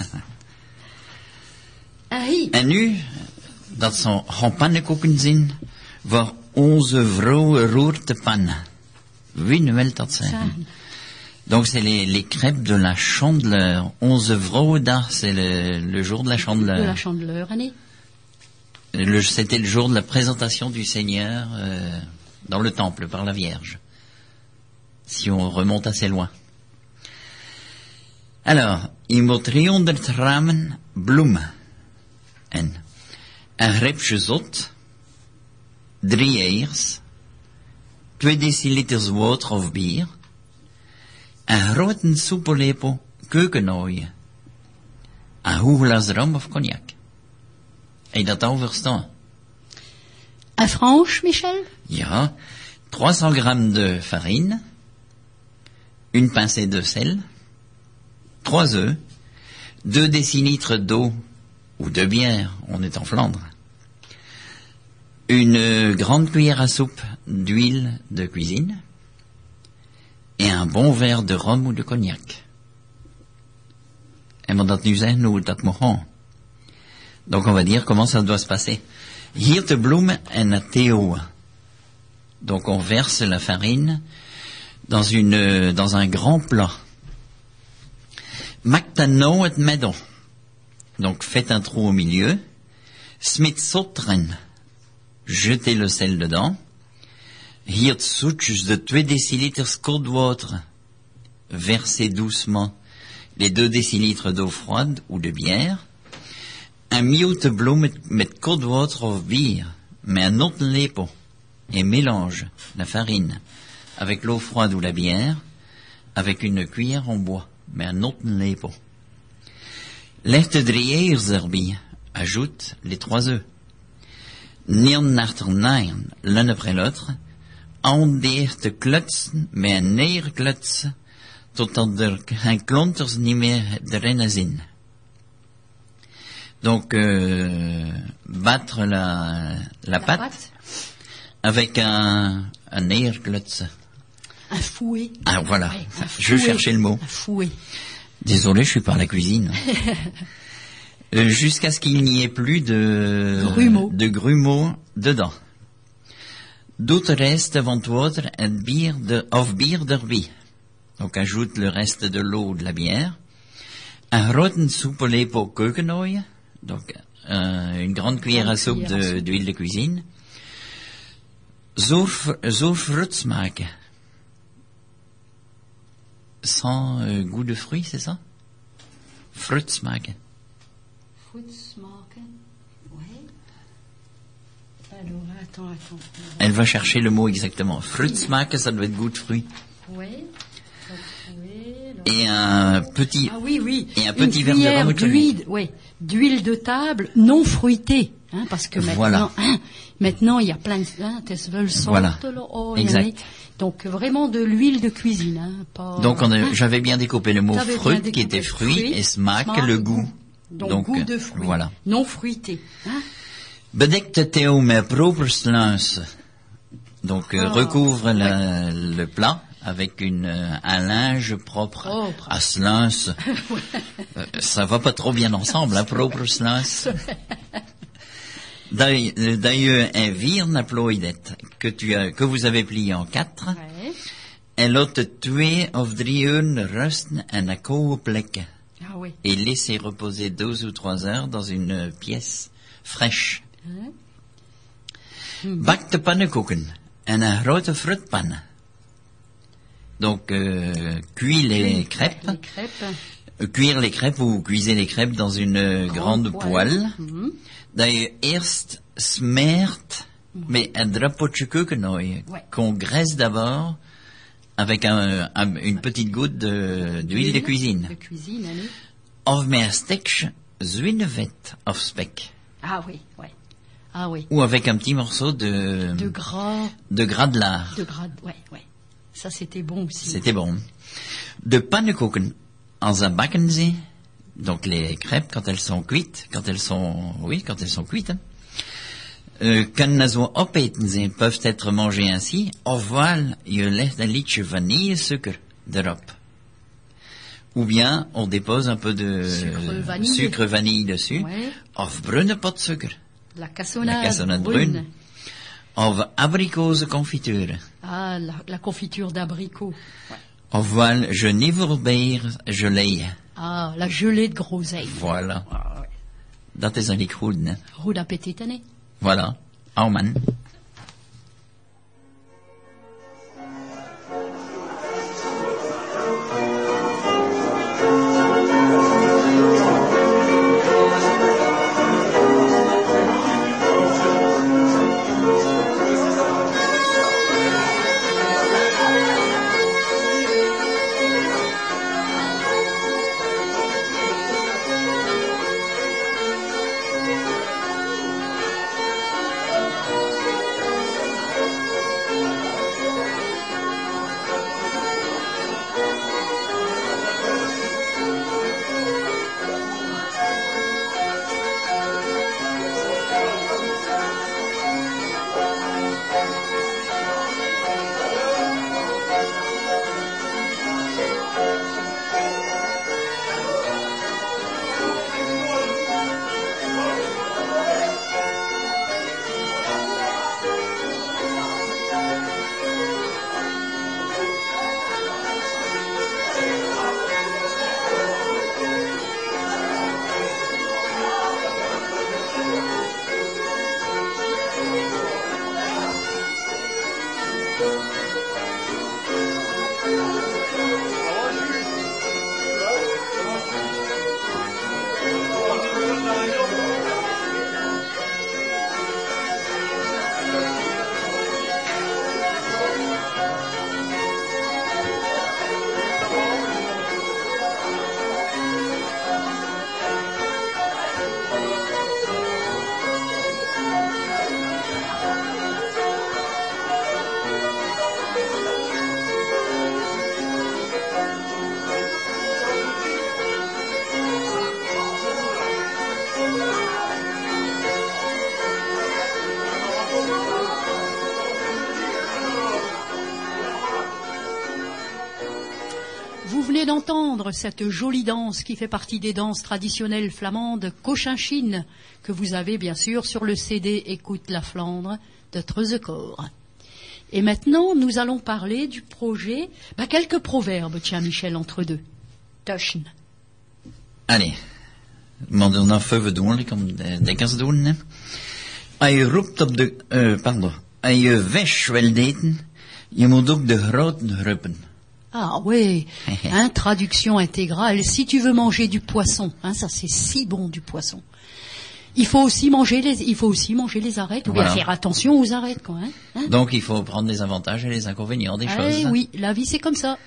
En nu, dat zou gaan pannenkoeken zijn voor onze vrouwen roerte pannen. Wie nu wil dat? Zijn. Donc c'est les, les crêpes de la chandeleur. Onze vrouwendag, c'est le, le jour de la de chandeleur. la chandeleur, Le- C'était le jour de la présentation du Seigneur euh, dans le temple par la Vierge. Si on remonte assez loin. Alors, moet 300 ramen bloemen. En een greepje zot, drie eiers, twee deciliters water of bier, een grote soepelepel keukenooien, een goed glas rum of cognac. En dat al verstaan? Un franche, Michel? Ja, 300 grammes de farine, une pincée de sel, trois œufs, deux décilitres d'eau ou de bière, on est en Flandre, une grande cuillère à soupe d'huile de cuisine et un bon verre de rhum ou de cognac. En wat dat nu zijn, hoe dat. Donc on va dire comment ça doit se passer. Hier te bloemen en theo. Donc on verse la farine dans une dans un grand plat. Nou het middel. Donc faites un trou au milieu. Smit sotren. Jetez le sel dedans. Zoetjes de 2 décilitres cold water. Versez doucement les 2 décilitres d'eau froide ou de bière. Un mute bloem met, met cold water of bier, met un autre lepel, et mélange la farine avec l'eau froide ou la bière, avec une cuillère en bois, mais un autre lepel. Leg de drie eiers erbij, ajoute les trois œufs. Nien achter nien, l'un après l'autre, de eerste klutsen met een neerklutsen, totdat er geen klonters niet meer erin zin. Donc, euh, battre la, la, pâte, avec un, un neerklutse. Un fouet. Ah, voilà. Je fouet. cherchais le mot. Un fouet. Désolé, je suis par la cuisine. Euh, Jusqu'à ce qu'il n'y ait plus de Grumeaux. de grumeaux dedans. Doet de rest van het water en bier de, of bier erbij. Donc ajoute le reste de l'eau de la bière. Un grote soepelepel keukenolie. Donc euh, une grande cuillère à soupe de- d'huile de cuisine. Zo, fr- zo fruits maken. Sans euh, goût de fruits, c'est ça? Fruits maken. Fruitsmaken. Ouais. Alors, attends, attends. Elle va chercher le mot exactement. Fruits maken, ça doit être goût de fruits. Ouais. Donc, fouet, alors- Et un petit... Ah oui, oui. Et un Une petit verre de d'huile, ouais, d'huile de table non fruitée, hein, parce que maintenant, Voilà. hein, maintenant il y a plein de, hein, tes veulent Voilà. oh, Exact. Donc vraiment de l'huile de cuisine, hein, pas. Donc hein. j'avais bien découpé le mot fruit qui était fruit fruit, et smaak, smaak, le goût. Donc, goût de fruits, Voilà. non fruité. Hein. Proper. Donc euh, Ah, recouvre la- le plat avec une, euh, un linge propre, Propre. à sluis. Euh, ça va pas trop bien ensemble, hein, proper sluis. D'ail- euh, D'ailleurs, un ploidet que tu as, que vous avez plié en quatre. Ouais. En twee of drie uur rusten en een koude plek. Ah oui. Et laisser reposer deux ou trois heures dans une pièce fraîche. Hein? Bak de pannenkoeken en een grote fruitpan. Donc, euh, cuis les crêpes, Les crêpes. euh, cuire les crêpes ou cuisez les crêpes dans une euh, grande poêle. Mhm. Je eerst smeert met een druppeltje keukenooien. Ouais. Qu'on graisse d'abord avec un, un- une petite goutte de- d'huile de cuisine. De cuisine, allez. Stekje zwinevet of spek. Ah oui, ouais. Ah oui. Ou avec un petit morceau de, De gras, de gras de lard. de gras, ouais, ouais. Ça c'était bon aussi. C'était bon. De pannenkoeken een bakken ze. Donc les crêpes quand elles sont cuites, quand elles sont, oui, quand elles sont cuites. Hein. Euh, kunnen zo opeten ze, peuvent être mangées ainsi. Ofwel, je legt een liedje vanillesuiker erop. Ou bien, on dépose un peu de Sucre vanille. sucre vanille dessus. Ouais. Of brunnepotsuiker. La cassonade, La cassonade brune. brune. Of abrikozenconfiture. La, la confiture d'abricot. Ouais. Ofwel geneverbeer gelei. Ah, la gelée de groseille. Voilà. Ah, ouais. Dat is eigenlijk goed, Annie. Voilà. Oh cette jolie danse qui fait partie des danses traditionnelles flamandes Cochinchine, que vous avez bien sûr sur le CD Écoute la Flandre de Treuzecourt. Et maintenant, nous allons parler du projet, bah, quelques proverbes, tiens Michel, entre deux. Tuschen. Maar dan nog even doen, ik de dekkers doen. Hè. Je roept op de, eh, pardon, als je vis wil eten, je moet ook de groten ruppen. Ah oui, hein, traduction intégrale. Si tu veux manger du poisson, hein, ça c'est si bon du poisson. Il faut aussi manger les, il faut aussi manger les arêtes, ou bien Voilà. faire attention aux arêtes, quoi. Hein, hein. Donc il faut prendre les avantages et les inconvénients des Eh choses. oui, la vie c'est comme ça.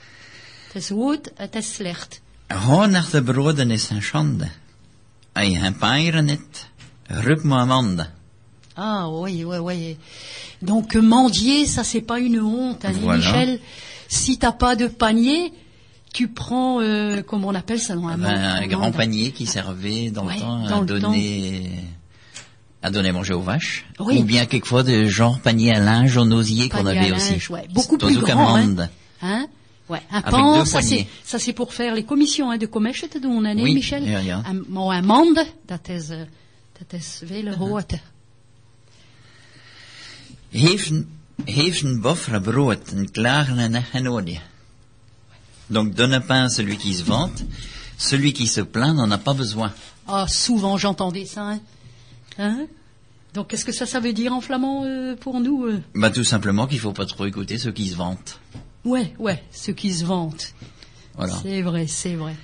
Goed, het is slecht. Naar de broden is een schande. Peieren hebt, rup me amande. Ah oui, oui, oui. Donc mendier, ça c'est pas une honte, hein, Voilà. Michel. Si t'as pas de panier, tu prends, euh, comment on appelle ça, non, un, Ben, un un grand panier qui servait dans Ouais, le temps dans à donner à donner à manger aux vaches. Oui. Ou bien quelquefois de genre panier à linge en osier qu'on Panier avait aussi. ouais. Beaucoup plus grand, amandes. Hein Ouais, un Avec pan, ça c'est, ça c'est pour faire les commissions hein, de commerce doen, hein, nee, Oui, Michel? ja, ja. Un, maar een mand, dat is, dat is. Heeft een, heeft een boffre brood, een klagen en een. Donc donne pas à celui qui se vante, celui qui se plaint n'en a pas besoin. Ah, souvent j'entendais ça, hein. Hein? Donc qu'est-ce que ça, ça veut dire en flamand euh, pour nous euh? Bah tout simplement qu'il faut pas trop écouter ceux qui se vantent. Ouais, ouais, ceux qui se vantent. Voilà. C'est vrai, c'est vrai.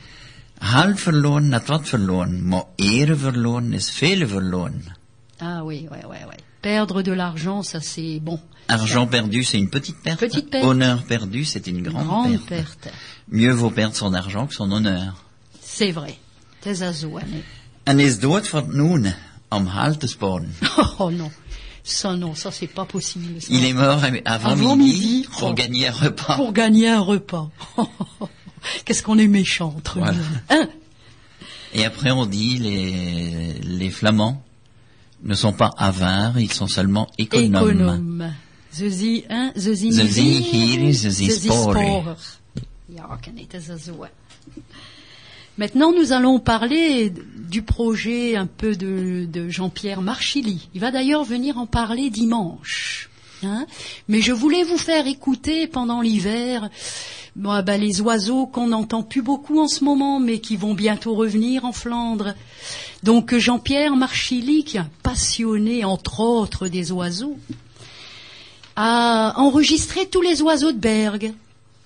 Half verloren, net wat verloren, maar ere verloren is veel verloren. Ah oui, ouais, ouais, ouais. Perdre de l'argent, ça c'est bon. Argent perdu, c'est une petite perte. Petite perte. Honneur perdu, c'est une grande, Grande perte. perte. Mieux vaut perdre son argent que son honneur. C'est vrai. Het is zo, hè, nee. En is dood haal te sporen. Oh non, ça non, ça c'est pas possible. ça. Il est mort avant, Avant midi, midi, pour oh. gagner un repas. Pour gagner un repas. Qu'est-ce qu'on est méchant entre Voilà. nous. Hein? Et après on dit les, les flamands ne sont pas avares, ils sont seulement économes. Économe. Ze zie, hein, ze zien Ze niet zien hier, hier, ze zien sporen. Ja, ken het is zo, hè. Maintenant, nous allons parler du projet un peu de, de Jean-Pierre Marchilly. Il va d'ailleurs venir en parler dimanche. hein. Mais je voulais vous faire écouter pendant l'hiver bon, ben, les oiseaux qu'on n'entend plus beaucoup en ce moment, mais qui vont bientôt revenir en Flandre. Donc Jean-Pierre Marchilly, qui est un passionné entre autres des oiseaux, a enregistré tous les oiseaux de Berg.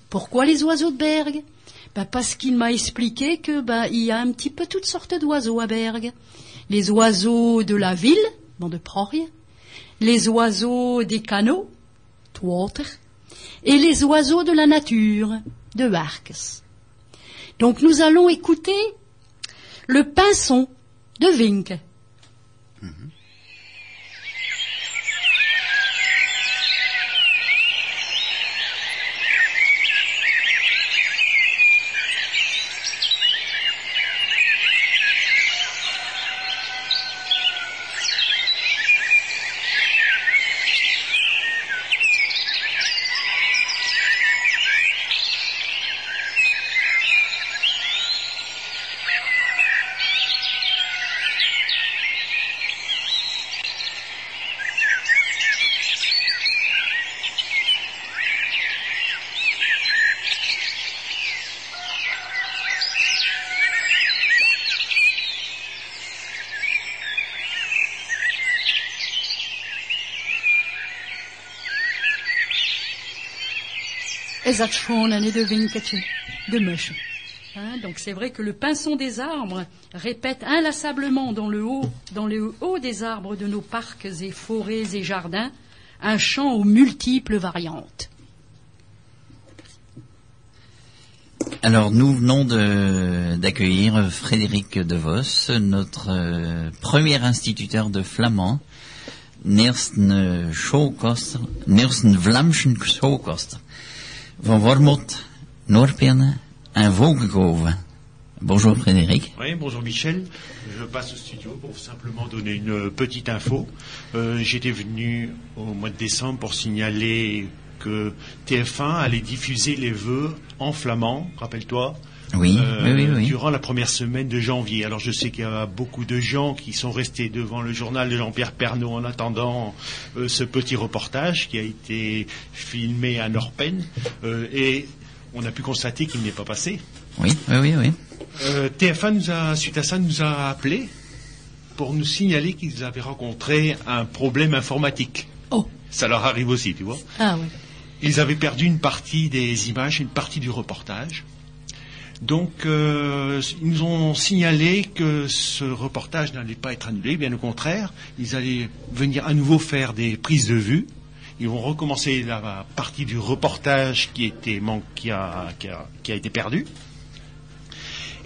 Pourquoi les oiseaux de Berg? Ben Parce qu'il m'a expliqué que il y a un petit peu toutes sortes d'oiseaux à Berg. Les oiseaux de la ville, bon, de Prorie, les oiseaux des canaux, Twater, et les oiseaux de la nature, de Warkes. Donc nous allons écouter le pinson de Vinck. Hein, donc c'est vrai que le pinson des arbres répète inlassablement dans le haut, des arbres de nos parcs et forêts et jardins, un chant aux multiples variantes. Alors nous venons d'accueillir Frédéric De Vos, notre euh, premier instituteur de flamand, Neersten Vlamschen Showkoster, van. Bonjour Frédéric. Oui, bonjour Michel. Je passe au studio pour simplement donner une petite info. Euh, J'étais venu au mois de décembre pour signaler que TF1 allait diffuser les vœux en flamand, rappelle-toi, Oui, euh, oui, oui, oui. durant la première semaine de janvier. Alors je sais qu'il y a beaucoup de gens qui sont restés devant le journal de Jean-Pierre Pernaud en attendant euh, ce petit reportage qui a été filmé à Norpen euh, et on a pu constater qu'il n'est pas passé. Oui, oui, oui, oui. Euh, TF1 nous a, suite à ça, nous a appelé pour nous signaler qu'ils avaient rencontré un problème informatique. Oh, Ça leur arrive aussi, tu vois. ah ouais. Ils avaient perdu une partie des images, une partie du reportage. Donc, euh, ils nous ont signalé que ce reportage n'allait pas être annulé, bien au contraire, ils allaient venir à nouveau faire des prises de vue. Ils vont recommencer la partie du reportage qui, a été perdue.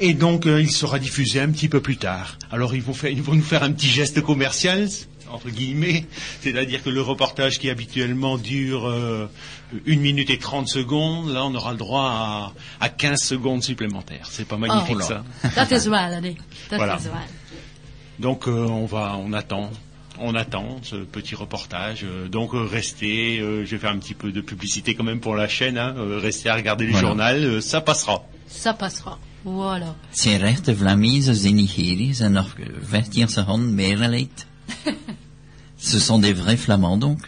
Et donc, euh, il sera diffusé un petit peu plus tard. Alors, ils vont, faire, ils vont nous faire un petit geste commercial, entre guillemets, c'est-à-dire que le reportage qui habituellement dure euh, une minute et 30 secondes, là, on aura le droit à, à 15 secondes supplémentaires. C'est pas magnifique, Oh ça. Dat is waar, Annie. Dat Voilà. is waar. Donc, euh, on va, on attend. On attend ce petit reportage. Euh, donc, euh, restez. euh, je vais faire un petit peu de publicité quand même pour la chaîne. Hein, euh, restez à regarder le Voilà. journal. euh, ça passera. Ça passera. Voilà. Zijn rechte Vlamese Zenigeri zijn nog veertiense hand meerderheid. Ce sont des vrais Flamands donc.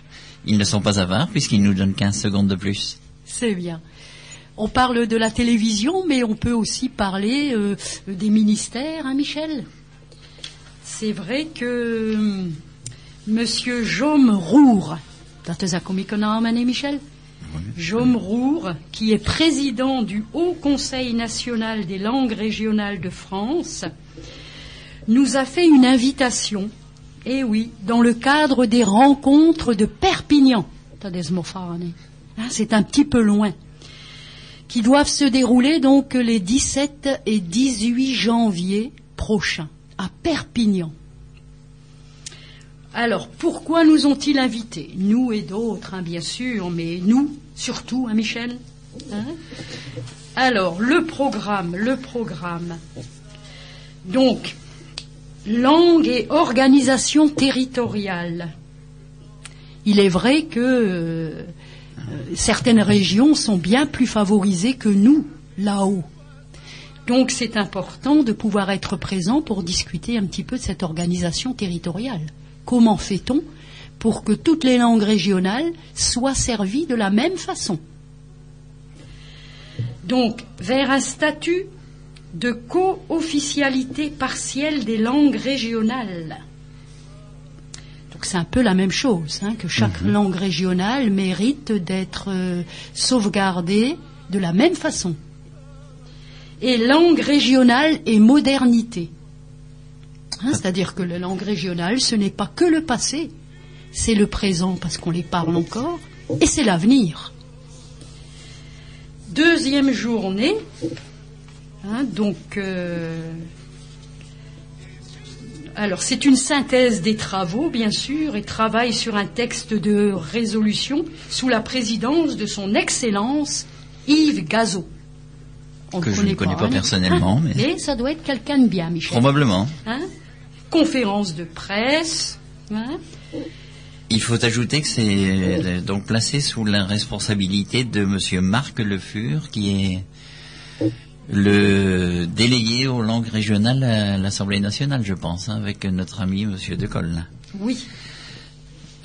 Ils ne sont pas avares puisqu'ils nous donnent 15 secondes de plus. C'est bien. On parle de la télévision, mais on peut aussi parler euh, des ministères, hein, Michel? C'est vrai que hum, Monsieur Jaume dat is hein, Michel? Jaume Roer, qui est président du Haut Conseil national des langues régionales de France, nous a fait une invitation, et oui, dans le cadre des rencontres de Perpignan. Hein, C'est un petit peu loin. Qui doivent se dérouler donc les 17 et 18 janvier prochains à Perpignan. Alors, pourquoi nous ont-ils invités? Nous et d'autres, hein, bien sûr, mais nous, surtout, hein, Michel? Hein? Alors, le programme, le programme. Donc, langue et organisation territoriale. Il est vrai que euh, certaines régions sont bien plus favorisées que nous, là-haut. Donc c'est important de pouvoir être présent pour discuter un petit peu de cette organisation territoriale. Comment fait-on pour que toutes les langues régionales soient servies de la même façon? Donc, vers un statut de co-officialité partielle des langues régionales. Donc c'est un peu la même chose, hein, que chaque langue régionale mérite d'être euh, sauvegardée de la même façon. Et langue régionale et modernité. Hein, C'est-à-dire que la langue régionale, ce n'est pas que le passé, c'est le présent parce qu'on les parle encore, et c'est l'avenir. Deuxième journée, hein, donc euh, alors, c'est une synthèse des travaux, bien sûr, et travaille sur un texte de résolution sous la présidence de son Excellence Yves Gazot. On Que je ne connais pas hein. personnellement, Hein, mais- ça doit être quelqu'un de bien, Michel. Probablement. Hein Conférence de presse. Il faut ajouter que c'est euh, donc placé sous la responsabilité de Monsieur Marc Le Fur, qui est le délégué aux langues régionales à l'Assemblée nationale, je pense, hein, avec notre ami Monsieur Decolle. Oui,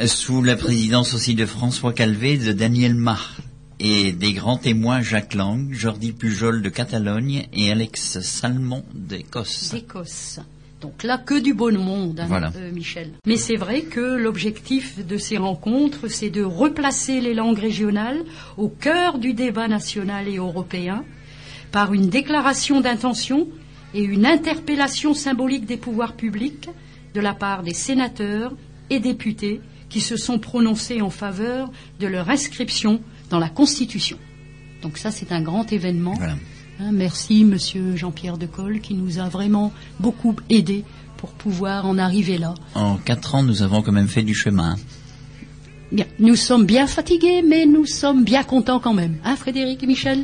Sous la présidence aussi de François Calvé, de Daniel Mar, et des grands témoins Jacques Lang, Jordi Pujol de Catalogne et Alex Salmon d'Écosse. d'Écosse. Donc là, que du bon monde, hein, Voilà. euh, Michel. Mais c'est vrai que l'objectif de ces rencontres, c'est de replacer les langues régionales au cœur du débat national et européen par une déclaration d'intention et une interpellation symbolique des pouvoirs publics de la part des sénateurs et députés qui se sont prononcés en faveur de leur inscription dans la Constitution. Donc ça, c'est un grand événement. Voilà. Hein, merci, Monsieur Jean-Pierre Decolle, qui nous a vraiment beaucoup aidés pour pouvoir en arriver là. En quatre ans, nous avons quand même fait du chemin. Bien, nous sommes bien fatigués, mais nous sommes bien contents quand même. Hein, Frédéric et Michel?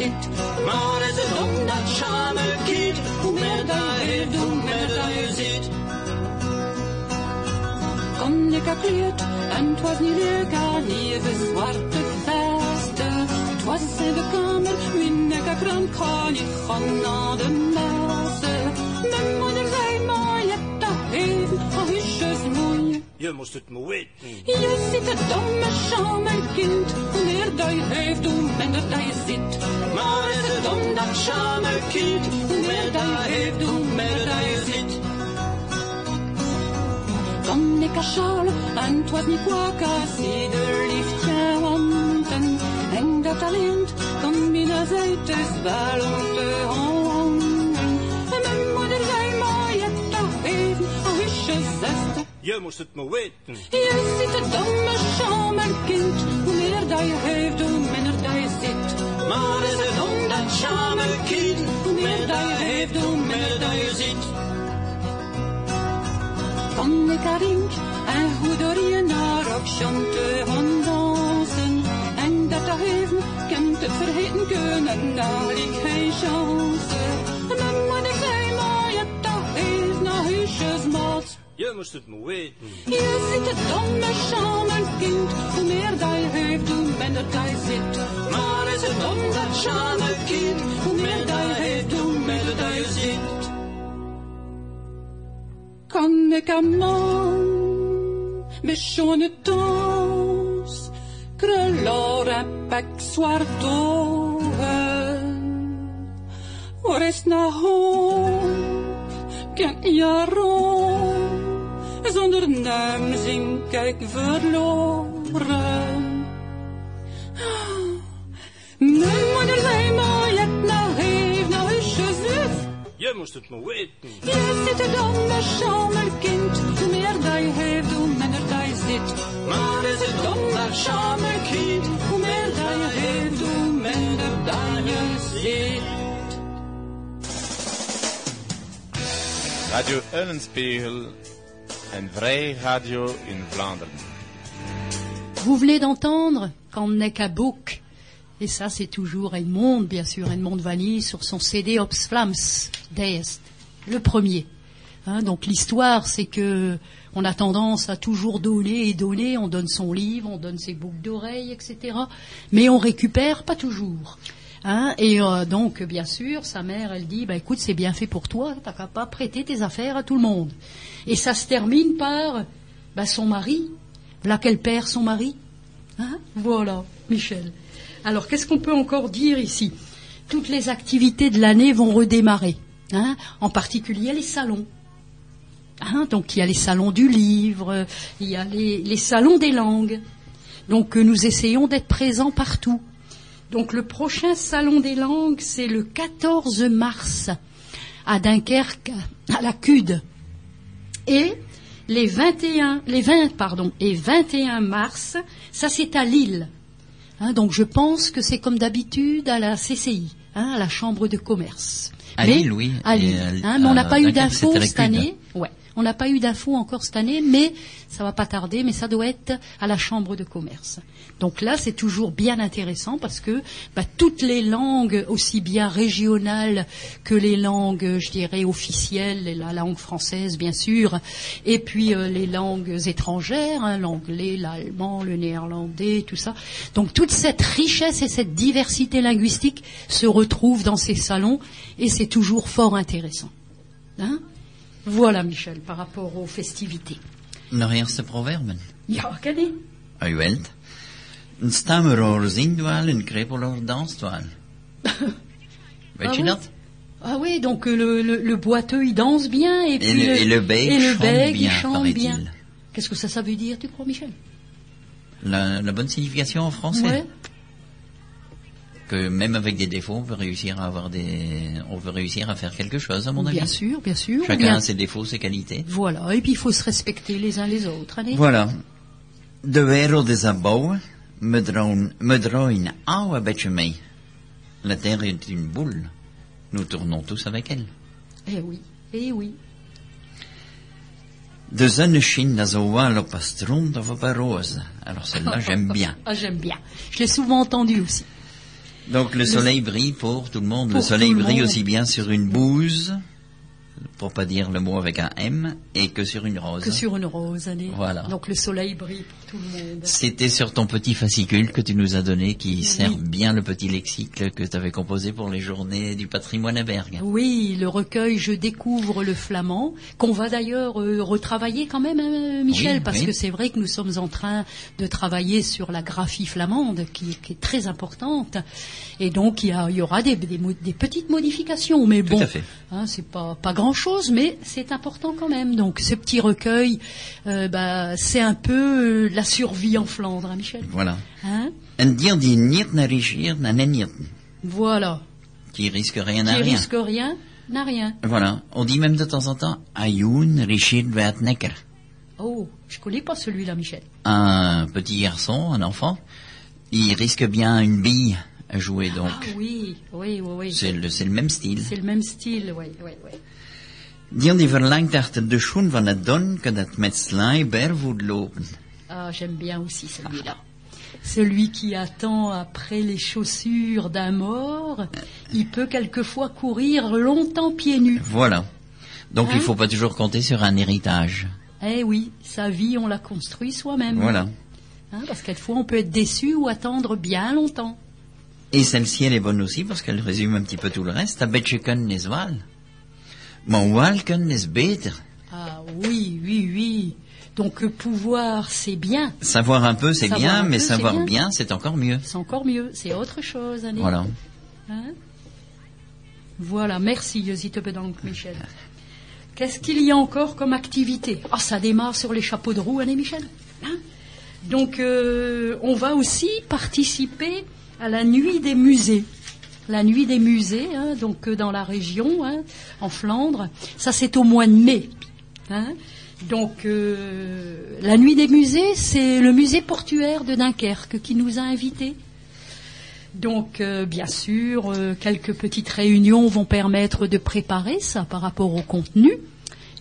minder dat je zit. Maar is het om dat kind, hoe meer dat je heeft, hoe minder dat je zit. Kon ik gekleed, en het was niet leuk aan even zwarte vesten. Het was in de kamer, min ik kran kan ik gaan naar de messen. Je moest het weten. Je het domme kind, hoe meer dat je heeft, hoe minder dat je zit. Maar is het om dat kind, meer dat je heeft, hoe minder dat je zit. Dan sjalen, en niet. En dat alleen kan binnen zij te. Je moest het maar weten. Je ziet het domme kind, hoe meer dat je heeft, hoe minder dat je zit. Maar is het om dat kind, hoe meer dat je heeft, hoe minder dat je zit. Kan ik haar en hoe door je naar op chante dansen. En dat dat even, kent het vergeten kunnen, daar ik geen chance. En mijn moeder Je moest het maar weten. Je ziet het domme kind, hoe meer je heeft, hoe minder je zit. Maar is het om dat kind, hoe meer je heeft, hoe minder je zit. Kan ik een man met schone dans, krullar en pek zwart ogen. Waar is nou hoop, kan je rond, zonder naam zink ik verloren. Mijn moeder zei maar, je hebt nou heeft nou husjes lief. Je moest het maar weten. Je ziet het domme kind, hoe meer dat je heeft, hoe minder dat je zit. Maar is het om dat kind, hoe meer dat je heeft, hoe minder dat je zit. Radio Eulenspiegel en Vrij Radio in Vlaanderen. Vous venez d'entendre Quand n'est qu'à bouc. Et ça, c'est toujours Edmond, bien sûr, Edmond Vanille sur son CD Ops Flams le premier. Hein, donc l'histoire, c'est que on a tendance à toujours donner et donner. On donne son livre, on donne ses boucles d'oreilles, etc. Mais on récupère pas toujours. Hein, et euh, donc, bien sûr, sa mère, elle dit, bah écoute, c'est bien fait pour toi, t'as qu'à pas prêter tes affaires à tout le monde. Et ça se termine par, bah son mari, là qu'elle perd son mari. Hein, voilà, Michel. Alors, qu'est-ce qu'on peut encore dire ici? Toutes les activités de l'année vont redémarrer. Hein, en particulier les salons. Donc, il y a les salons du livre, il y a les, les salons des langues. Donc, euh, nous essayons d'être présents partout. Donc, le prochain salon des langues, c'est le 14 mars à Dunkerque, à la CUD. Et les 21, les 20, pardon, et 21 mars, ça c'est à Lille. Hein, donc je pense que c'est comme d'habitude à la CCI, hein, à la Chambre de commerce. À Mais- Lille, oui. À Lille. hein, mais on n'a pas eu d'infos cette année. Ouais. On n'a pas eu d'infos encore cette année, mais ça va pas tarder, mais ça doit être à la Chambre de commerce. Donc là, c'est toujours bien intéressant parce que bah, toutes les langues, aussi bien régionales que les langues, je dirais, officielles, la langue française, bien sûr, et puis euh, les langues étrangères, hein, l'anglais, l'allemand, le néerlandais, tout ça. Donc toute cette richesse et cette diversité linguistique se retrouvent dans ces salons et c'est toujours fort intéressant. Hein voilà, Michel, par rapport aux festivités. Nog eerste proverben. Ja, ken je? U welt. Een stammeroor zingt wel, een krepeloor danst wel. Weet Ah je oui? dat? Ah oui, donc euh, le, le, le boiteux, il danse bien et, Et puis le, et le bec et le bec, il bien, chante bien. Qu'est-ce que ça, ça veut dire, tu crois, Michel? La, la bonne signification en français. Ouais. Que même avec des défauts, on peut réussir à avoir des, on peut réussir à faire quelque chose, à mon avis. Bien sûr, bien sûr. Chacun Bien- a ses défauts, ses qualités. Voilà, et puis il faut se respecter les uns les autres. allez. Voilà. De wereld is een beetje mee. La terre est une boule. Nous tournons tous avec elle. Eh oui, eh oui. De of een rose. Alors celle-là, j'aime bien. Ah, j'aime bien. Je l'ai souvent entendu aussi. Donc le soleil brille pour tout le monde. le soleil brille monde. aussi bien sur une bouse, pour pas dire le mot avec un M, et que sur une rose. Que sur une rose, allez. Voilà. Donc le soleil brille pour tout le monde. C'était sur ton petit fascicule que tu nous as donné, qui sert bien le petit lexique que tu avais composé pour les journées du patrimoine à Bergue. Oui, le recueil Je découvre le flamand, qu'on va d'ailleurs euh, retravailler quand même, hein, Michel, Oui, parce oui. que c'est vrai que nous sommes en train de travailler sur la graphie flamande, qui, qui est très importante. Et donc, il y, a- il y aura des, des mo- des petites modifications, mais Tout bon, hein, c'est pas, pas grand-chose, mais c'est important quand même. Donc, ce petit recueil, euh, bah, c'est un peu euh, la survie en Flandre, hein, Michel. Voilà. Hein voilà. Qui risque rien à Qui rien. risque rien, n'a rien. Voilà. On dit même de temps en temps, Ayoun richir werd nekker. Oh, je connais pas celui-là, Michel. Un petit garçon, un enfant, il risque bien une bille à jouer donc. Ah oui, oui, oui, oui. C'est le, le même style. C'est le même style, oui, oui, oui. Die verlangt achter de schoen van het don, que dat met lopen. Ah, j'aime bien aussi celui-là. Celui qui attend après les chaussures d'un mort, il peut quelquefois courir longtemps pieds nus. Voilà. Donc Hein? il faut pas toujours compter sur un héritage. Eh oui, sa vie, on la construit soi-même. Voilà. Hein, parce quelquefois, on peut être déçu ou attendre bien longtemps. Et celle-ci, elle est bonne aussi parce qu'elle résume un petit peu tout le reste. Wel kunnen is beter. Ah oui, oui, oui. Donc, euh, pouvoir, c'est bien. Savoir un peu, c'est bien, mais peu, savoir bien. bien, c'est encore mieux. C'est encore mieux. C'est autre chose, allez. Voilà. Hein voilà, merci, je te bedanke, Michel. Qu'est-ce qu'il y a encore comme activité? Ah, ça démarre sur les chapeaux de roue, allez, Michel Hein Donc, euh, on va aussi participer à la nuit des musées. La nuit des musées, hein, donc euh, dans la région, hein, en Flandre. Ça, c'est au mois de mai. hein. Donc, euh, la nuit des musées, c'est le musée portuaire de Dunkerque qui nous a invités. Donc, euh, bien sûr, quelques petites réunions vont permettre de préparer ça par rapport au contenu.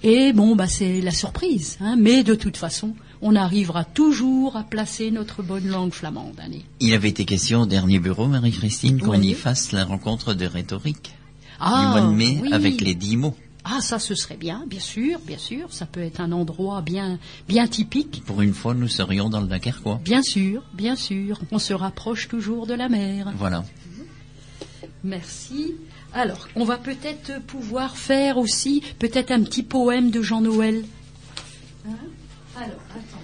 Et bon, bah, c'est la surprise. Mais de toute façon, on arrivera toujours à placer notre bonne langue flamande. Il avait été question au dernier bureau, Marie-Christine, qu'on Oui. y fasse la rencontre de rhétorique Ah, du mois de mai oui. avec les dix mots. Ah, ça, ce serait bien, bien sûr, bien sûr. Ça peut être un endroit bien, bien typique. Pour une fois, nous serions dans le Dunkerquois. Bien sûr, bien sûr. On se rapproche toujours de la mer. Voilà. Merci. Alors, on va peut-être pouvoir faire aussi peut-être un petit poème de Jean Noël. Hein? Alors, attends.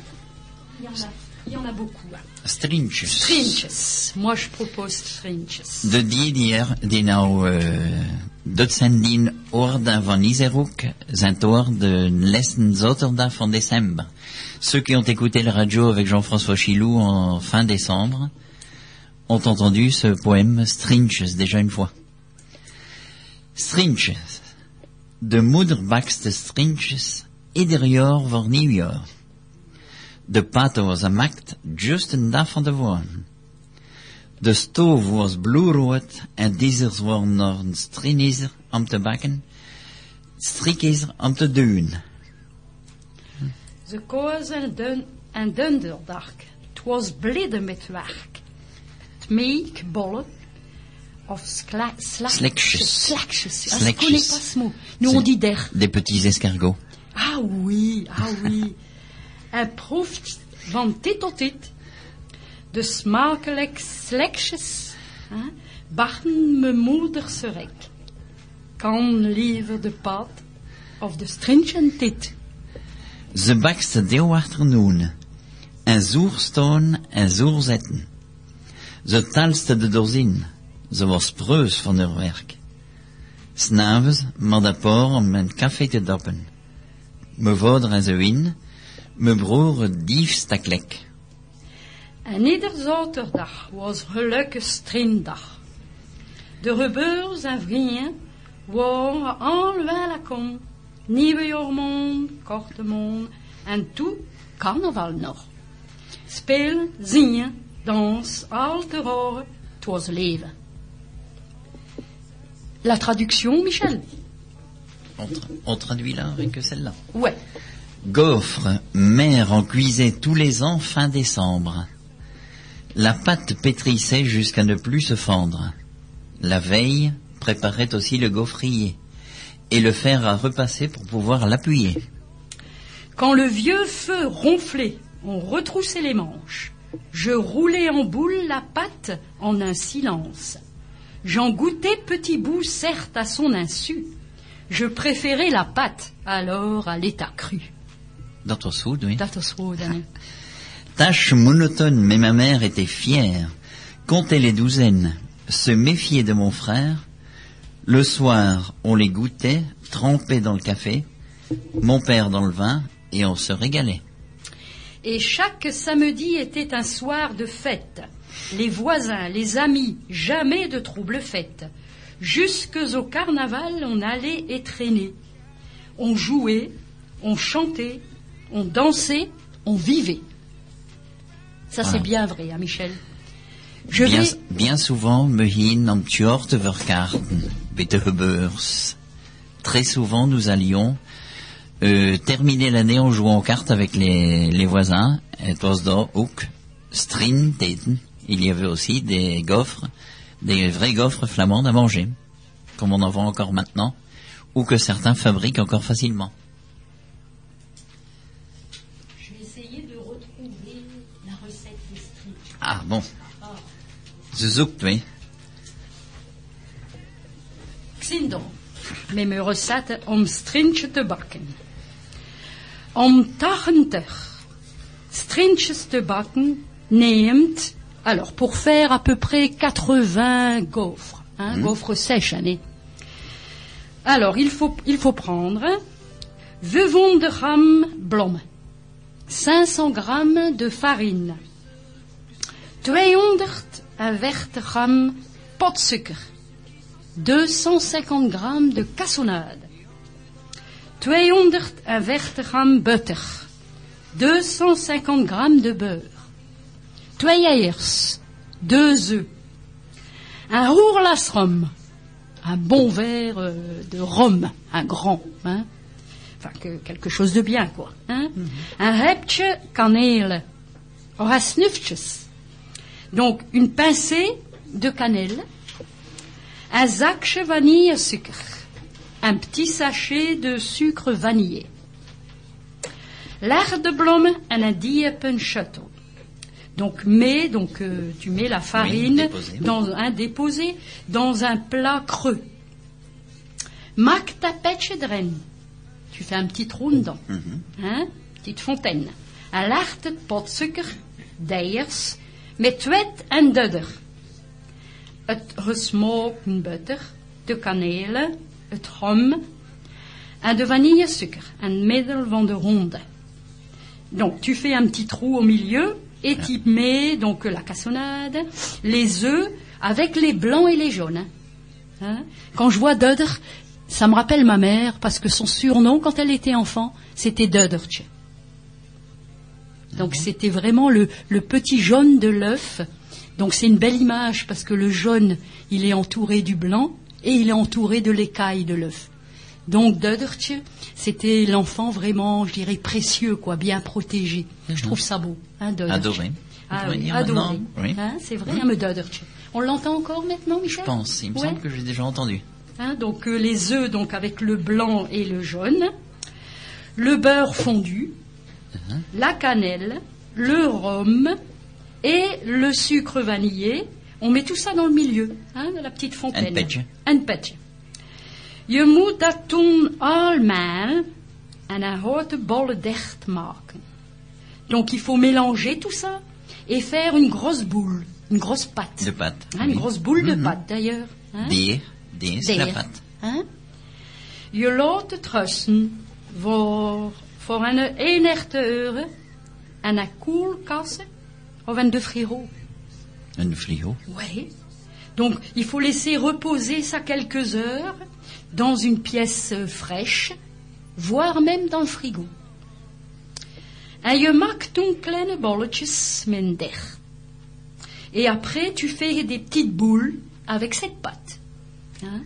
Il y en a, il y en a beaucoup. Strintjes. Strinches. Moi, je propose Strinches. De die die, er, die nou, eh, dat zijn die orde van Iserhoek, zijn de lessen zaterdag van décembre. Ceux qui ont écouté la radio avec Jean-François Chilou en fin décembre ont entendu ce poème Strinches déjà une fois. Strinches. De moeder bakste Strinches ieder voor nieuwjaar. De pato was gemaakt just een dag van tevoren. De stoof was bloedrood en diesels waren nog een strienezer om te bakken, striekezer om te duwen. Ze kozen en, dun, en dunderdag. Het was blidde met werk. Het meek, bollen. Of. Ah, je connais pas ce mot. Nous, on dit der. Des petits escargots. Ah oui, ah oui. Hij proeft van dit tot dit de smakelijk sleksjes. hè, Bachten mijn moeders rek. Kan liever de pad of de stringent dit. Ze bakste deel achternoen, en zoer staan en zoer. Ze talste de dozin, ze was preus van haar werk. Met de por om een café te doppen. Me vader en ze win, me broer het diefste klek. En ieder zaterdag was gelukkig strindag. De gebeurs en vrienden waren allemaal la kom. Nieuwe jormond, korte mond en toe carnaval nog. Spelen, zingen, dans, al te horen, het was leven. La traduction, Michel? On, tra- on traduit là avec celle-là. Ouais. Gaufre, mère en cuisait tous les ans fin décembre. La pâte pétrissait jusqu'à ne plus se fendre. La veille, préparait aussi le gaufrier et le fer à repasser pour pouvoir l'appuyer. Quand le vieux feu ronflait, on retroussait les manches. Je roulais en boule la pâte en un silence. J'en goûtais petit bout, certes à son insu. Je préférais la pâte alors à l'état cru. Dat was goed, oui. Dat goed. Tâche monotone, mais ma mère était fière. Comptait les douzaines, se méfiait de mon frère. Le soir, on les goûtait, trempés dans le café, mon père dans le vin, et on se régalait. Et chaque samedi était un soir de fête. Les voisins, les amis, jamais de troubles fêtes. Jusque au carnaval, on allait et traînait. On jouait, on chantait, on dansait, on vivait. Ça, c'est bien vrai, hein, Michel. Je Bien, vais, bien souvent me hin am Tjort verkarten, bitte gebeurs. Très souvent, nous allions euh, terminer l'année en jouant aux cartes avec les, les voisins. Et. Il y avait aussi des gaufres, des vrais gaufres flamandes à manger, comme on en vend encore maintenant, ou que certains fabriquent encore facilement. je vais essayer de retrouver la recette des strips. Ah bon. Ze zoekt, oui. Xindon, met mijn recette om strintje te bakken. Om 80 strintjes te bakken neemt, alors pour faire à peu près 80 gaufres, hein, gaufres sèches, hein, Alors il faut, il faut prendre 200 grammes blom, 500 grammes de farine, 220 grammes potsuiker, 250 grammes de cassonade, 220 grammes butter, 250 grammes de beurre, 2 eiers, 2 œufs, un roerlas rhum, un bon verre euh, de rhum, un grand, hein, enfin que, quelque chose de bien quoi, hein, un kaneel, or un snuftjes, donc une pincée de cannelle, un zakje vanillesuiker, un petit sachet de sucre vanillé, l'aardeblom en un diepen château. Donc mets, donc euh, tu mets la farine dans un déposé dans un plat creux. Maak ta erin. Tu fais un petit trou dedans. Hein? Petite fontaine. Un larte pot suiker, deiers, met wet en dudder. Het gesmolten butter, de kanelen, het rum en de vanillesuiker, en middel van de ronde. Donc tu fais un petit trou au milieu et tu mets donc la cassonade, les œufs avec les blancs et les jaunes. hein. Quand je vois Dudder, ça me rappelle ma mère parce que son surnom quand elle était enfant, c'était Duddertje. Donc c'était vraiment le, le petit jaune de l'œuf. Donc c'est une belle image parce que le jaune, il est entouré du blanc et il est entouré de l'écaille de l'œuf. Donc Duddertje, c'était l'enfant vraiment, je dirais, précieux, quoi, bien protégé. Je trouve ça beau, hein. Adoré. Ah oui, adoré. oui. Hein, c'est vrai, hein. On l'entend encore maintenant, Michel? Je pense, il me Ouais. semble que j'ai déjà entendu. Hein, donc euh, les œufs donc avec le blanc et le jaune, le beurre fondu, la cannelle, le rhum et le sucre vanillé. On met tout ça dans le milieu, hein, de la petite fontaine. Een petje. Een petje. Je moet dat toen allemaal en een grote bolle dicht maken. Donc il faut mélanger tout ça et faire une grosse boule, une grosse pâte. De pâte. Hein, une grosse boule de Mhm. pâte d'ailleurs. hein. La pâte. Hè? Je laat het rusten voor, voor een 31 euro en een koelkast of een de frigo. Een frigo. Oui. Donc, il faut laisser reposer ça quelques heures dans une pièce euh, fraîche, voire même dans le frigo. En je maakt toen kleine bolletjes met deeg. Et après, tu fais des petites boules avec cette pâte. Hein?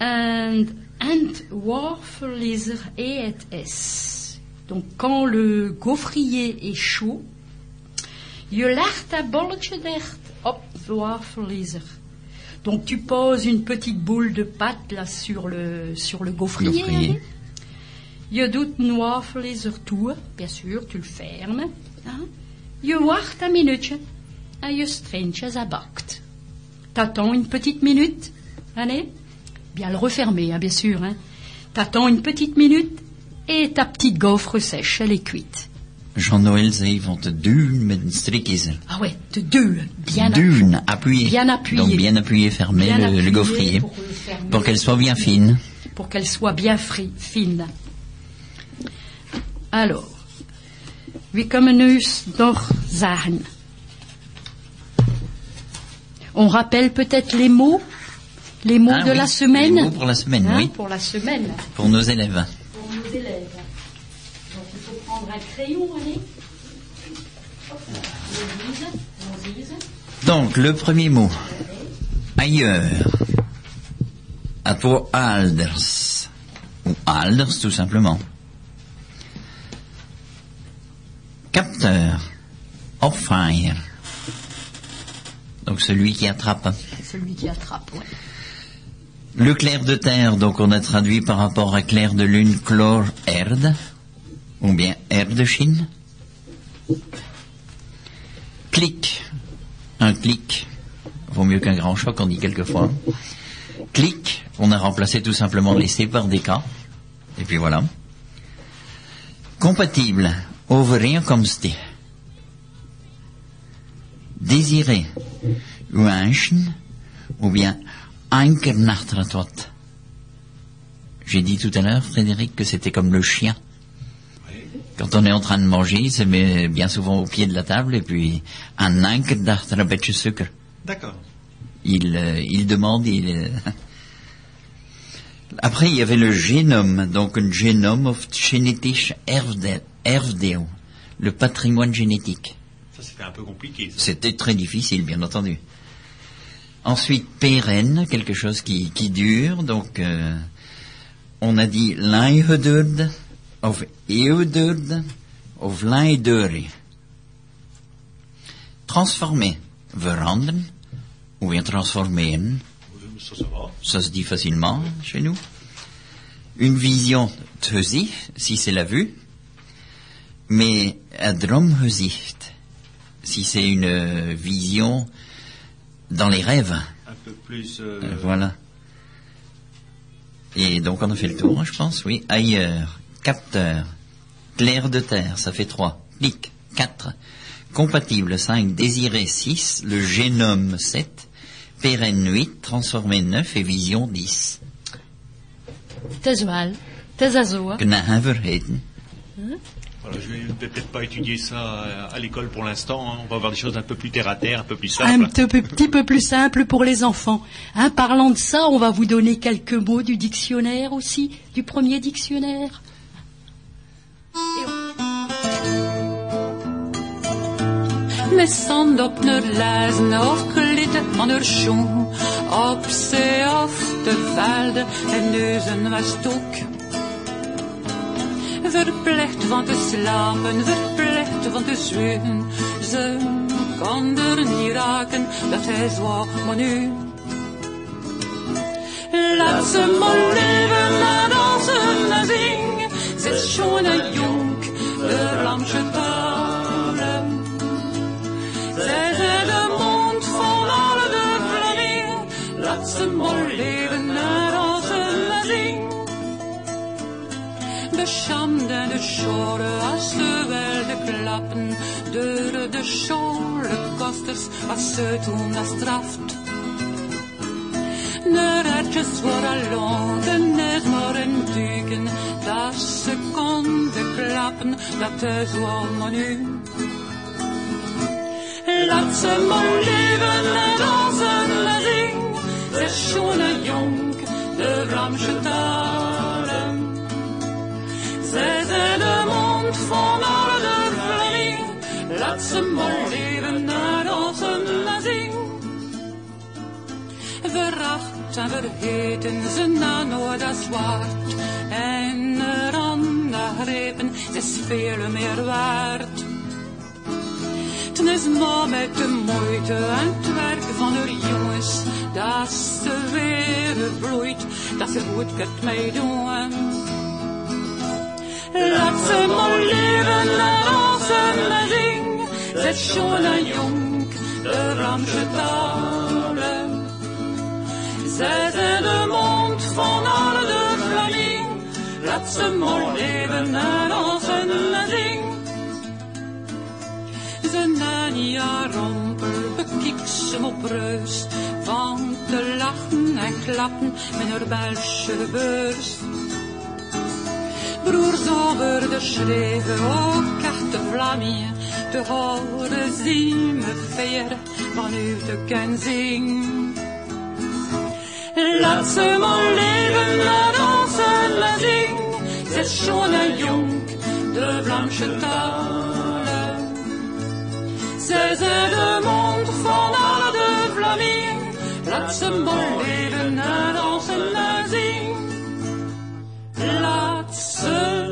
En, en worfel is er et is. Donc quand le gaufrier est chaud, je legt dat bolletje dicht op de wafelijzer. Donc tu poses une petite boule de pâte là sur le, sur le gaufrier. Gaufrier. Je doet een wafelijzer toe, bien sûr, tu le fermes. hein. Je wacht een minuutje en je streentje ça bakt. T'attends une petite minute, allez, bien le refermer, hein, bien sûr. Hein. T'attends une petite minute et ta petite gaufre sèche, elle est cuite. Jean-Noël zei van te duwen met een strikkiezer. Ah ouais, de deux, bien Duwen, appuyer. Bien appuyé. Donc bien appuyer, fermer Bien le, appuyé le gaufrier. pour qu'elle soit bien fine. pour qu'elle soit bien fri- fine. Alors, wie kunnen nu nog? On rappelle peut-être les mots, les mots Ah de oui, la semaine. les mots pour la semaine, Hein, oui. Pour la semaine, Pour nos élèves. pour nos élèves. Donc il faut prendre un crayon, allez. Donc, le premier mot. Ailleurs. À toi, Alders. Ou Alders, tout simplement. Capteur. Off-fire. Donc, celui qui attrape. Celui qui attrape, ouais. Le clair de terre, donc on a traduit par rapport à clair de lune, chlore, erde. Ou bien erde Chine. Clic. Un clic. Vaut mieux qu'un grand choc, on dit quelquefois. Clic. On a remplacé tout simplement les C par des K. Et puis voilà. Compatible. Overeenkomstig. Désiré. Wünschen. Ou bien. J'ai dit tout à l'heure, Frédéric, que c'était comme le chien. Quand on est en train de manger, il se met bien souvent au pied de la table et puis un sucre. D'accord. Il, euh, il demande, il... euh, Après, il y avait le génome, donc un génome of genetisch erfde- erfdeel, le patrimoine génétique. Ça, c'était un peu compliqué. C'était très difficile, bien entendu. Ensuite, pérenne, quelque chose qui, qui dure. Donc, euh, on a dit l'einhedurd, of eudurd, of l'eindeuri. Transformer, veranderen, ou bien transformeren, Ça, se dit facilement chez nous. Une vision, tezi, si c'est la vue, mais dromgezicht, si c'est une vision dans les rêves. Un peu plus. euh, Euh, voilà. Et donc on a fait le tour, je pense, oui. Ailleurs, capteur, clair de terre, ça fait trois. Clic, quatre. Compatible, cinq. Désiré, six. Le génome, sept. Pérenne, huit. Transformé, neuf. Et vision, dix. Het is wel. Het is zo, hè. Knaverheden. Voilà, je vais peut-être pas étudier ça à, à l'école pour l'instant. hein. On va voir des choses un peu plus terre à terre, un peu plus Un simples. petit peu, petit peu plus simple pour les enfants. Hein, parlant de ça, on va vous donner quelques mots du dictionnaire aussi, du premier dictionnaire. Haar schoen. Op de velden en neuzen was. Verplicht van te slapen, verplicht van te zweten. Ze kan er niet raken, dat is wat maar nu. Laat ze maar leven, naar dansen en zingen. Ze is schoon en jong, de lamsje talen. De schande en de schoren als ze wilden klappen. Door de schorenkosters als ze toen dat straft. De ratjes worden longen, net maar een duiken. Dat ze konden klappen, dat is allemaal nu. Laat ze maar leven en dansen en zingen. Ze is schoon Zij zijn de mond van alle de Vlamingen. Laat ze maar leven en dansen en zingen. Veracht en vergeten ze na nooit zwart. En er aan is veel meer waard. Het is maar met de moeite en het werk van de jongens dat ze weer bloeit, dat ze goed kunt meedoen. Laat ze maar leven en dansen en zingen, zet schon en jong de Ramse talen. Zij zijn de mond van alle de Vlaming, laat ze maar leven en dansen en zingen. Ze Nania rompel bekikt ze op reus van te lachen en klappen met haar Belgische beurs. Broers over de schreven ook carte Vlamien te horen zien me veer vanuit de kenzing. Laat ze maar leven, laat dansen, zingen, en jong de Vlaamse talen. Zij zijn de mond van de Vlamingen, laat ze laat dansen, zingen. Laat ze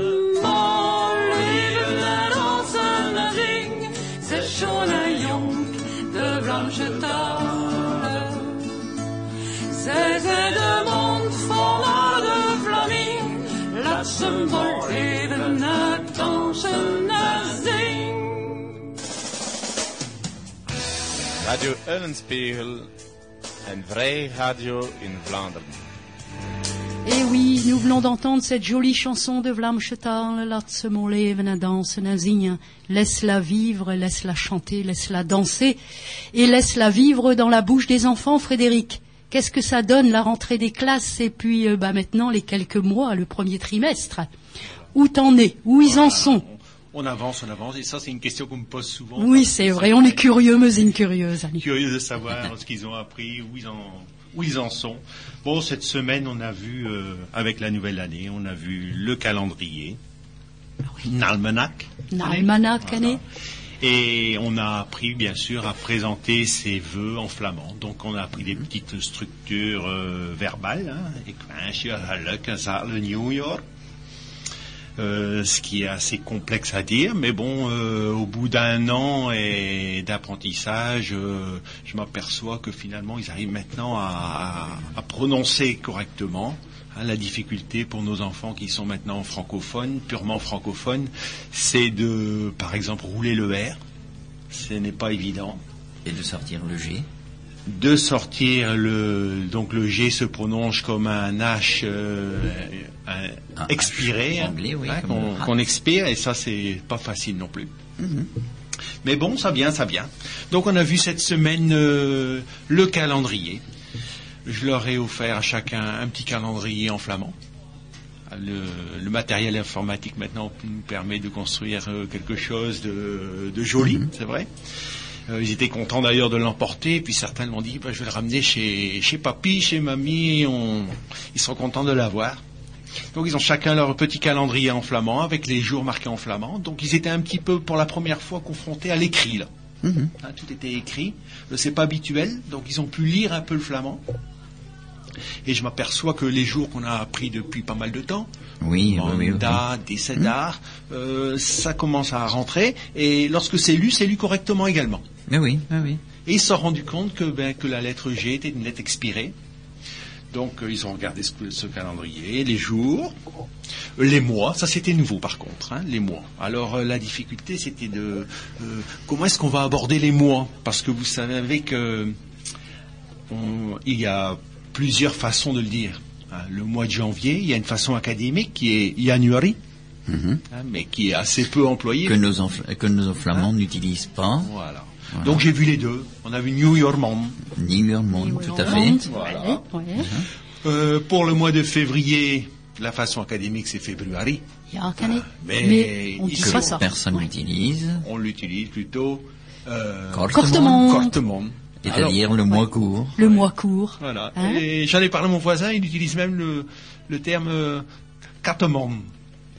leven, laat dansen, laat zingen, zet schon en jong de Vlaamse talen. Zij zijn de mond van de Vlamingen, laat ze leven, laat dansen, laat zingen. Radio Eulenspiegel, een vrij radio in Vlaanderen. Et oui, nous venons d'entendre cette jolie chanson de Vlam Chetal, Laat mon leven en dansen en zingen. Laisse-la vivre, laisse-la chanter, laisse-la danser et laisse-la vivre dans la bouche des enfants, Frédéric. Qu'est-ce que ça donne la rentrée des classes et puis euh, bah, maintenant les quelques mois, le premier trimestre? Où t'en es? Où ils en sont? On avance, on avance, et ça c'est une question qu'on me pose souvent. Oui, c'est vrai, on est curieux, mesine curieuse. allez. Curieux de savoir ce qu'ils ont appris, où ils en, où ils en sont. Bon, cette semaine, on a vu, euh, avec la nouvelle année, on a vu le calendrier, l'almanach. Nalmanach, année. Et on a appris, bien sûr, à présenter ses vœux en flamand. Donc, on a appris des petites structures euh, verbales. Hein, Ik wens je gelukkig zal New York. Euh, ce qui est assez complexe à dire, mais bon, euh, au bout d'un an et d'apprentissage, euh, je m'aperçois que finalement, ils arrivent maintenant à, à- à prononcer correctement. Hein, la difficulté pour nos enfants qui sont maintenant francophones, purement francophones, c'est de, par exemple, rouler le R. Ce n'est pas évident. Et de sortir le G. De sortir le, donc le G se prononce comme un H euh, un- Un expiré, H hein, oui, hein, qu'on expire, et ça c'est pas facile non plus. Mais bon, ça vient, ça vient. Donc on a vu cette semaine euh, le calendrier. Je leur ai offert à chacun un petit calendrier en flamand. Le, le matériel informatique maintenant nous permet de construire euh, quelque chose de, de joli, c'est vrai. Euh, ils étaient contents d'ailleurs de l'emporter, puis certains m'ont dit bah, je vais le ramener chez, chez papy, chez mamie, on, ils seront contents de l'avoir. Donc ils ont chacun leur petit calendrier en flamand avec les jours marqués en flamand. Donc ils étaient un petit peu pour la première fois confrontés à l'écrit là. Mhm. Hein, tout était écrit. C'est pas habituel, donc ils ont pu lire un peu le flamand. Et je m'aperçois que les jours qu'on a appris depuis pas mal de temps, Oui, oui, oui. oui. Manda, Décédar, euh, ça commence à rentrer. Et lorsque c'est lu, c'est lu correctement également. Mais oui, oui, oui. Et ils se sont rendus compte que, ben, que la lettre G était une lettre expirée. Donc euh, ils ont regardé ce, ce calendrier, les jours, les mois, ça c'était nouveau par contre, hein, les mois. Alors euh, la difficulté c'était de euh, comment est-ce qu'on va aborder les mois? Parce que vous savez que on- il y a plusieurs façons de le dire. hein. Le mois de janvier, il y a une façon académique qui est January, Mhm. hein, mais qui est assez peu employée. Que nos, enfl- que nos flamands n'utilisent pas, Voilà. Voilà. Donc j'ai vu les deux. On a vu New York Mom. ni leur monde, tout à fait. Voilà. Ouais. Euh, pour le mois de février, la façon académique c'est février. Mais Mais on dit pas ça. Personne Ouais. n'utilise. On l'utilise plutôt euh, Cortement. cortement. C'est-à-dire le mois court. Le mois court. Voilà. Hein Et j'en ai parlé à mon voisin, il utilise même le, le terme euh, catemon.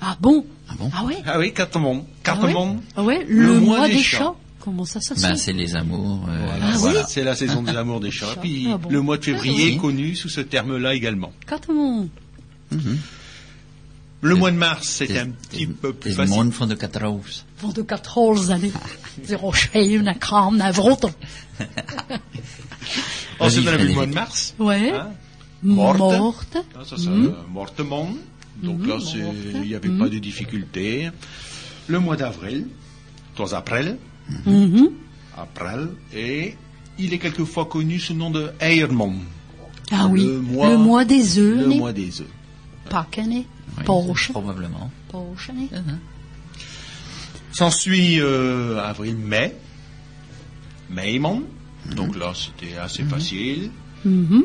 Ah bon Ah bon Ah ouais Ah oui, catemon. Ah ouais Catemon. Ah ouais, le, mois, des chats. chats. Comment ça, ça Ben, c'est les amours. euh, Voilà, Ah voilà. oui. c'est la saison des amours des chats. Chats. Puis Ah bon. le mois de février Ah oui. est connu sous ce terme-là également. Catemon. mhm. Le mois de mars, c'était un is- petit peu plus facile. maand van de katroos. Van de katrols, hè. Zero schreeuwen, naar kraam, naar vrotten. Ensuite, on a vu le mois de mars. Ouais. hein? Morte. Morte. Ah, Ça, euh, Mortemont. Donc là, c'est- Morte. il n'y avait pas de difficulté. Le mois d'avril, was April, Mhm. April, et il est quelquefois connu sous le nom de Eiermon, Ah oui. Le mois- Le mois des œufs, le mois des œufs. Né. Oui. Probablement. Né. Mhm. S'ensuit euh, avril-mai, Maimon, donc là c'était assez facile. Mhm.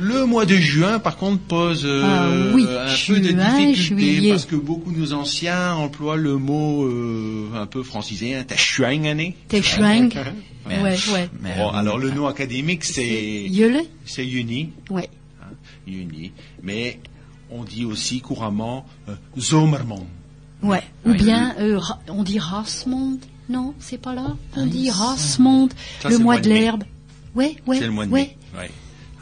Le mois de juin, par contre, pose euh, Ah oui, un peu de juin, difficulté juillet. parce que beaucoup de nos anciens emploient le mot euh, un peu francisé, hein, Tachuangane. T'es schwang. Mais- Ouais, ouais. mais- Bon, alors le nom académique c'est Yule? c'est Uni, Ouais. hein, Uni, mais on dit aussi couramment euh, Zomermond. Ouais. Ou bien, euh, on dit Rasmond. Non, c'est pas là? On Ah, dit. Rasmond. Le mois de l'herbe. Ouais, ouais. c'est le mois de mai. Ouais.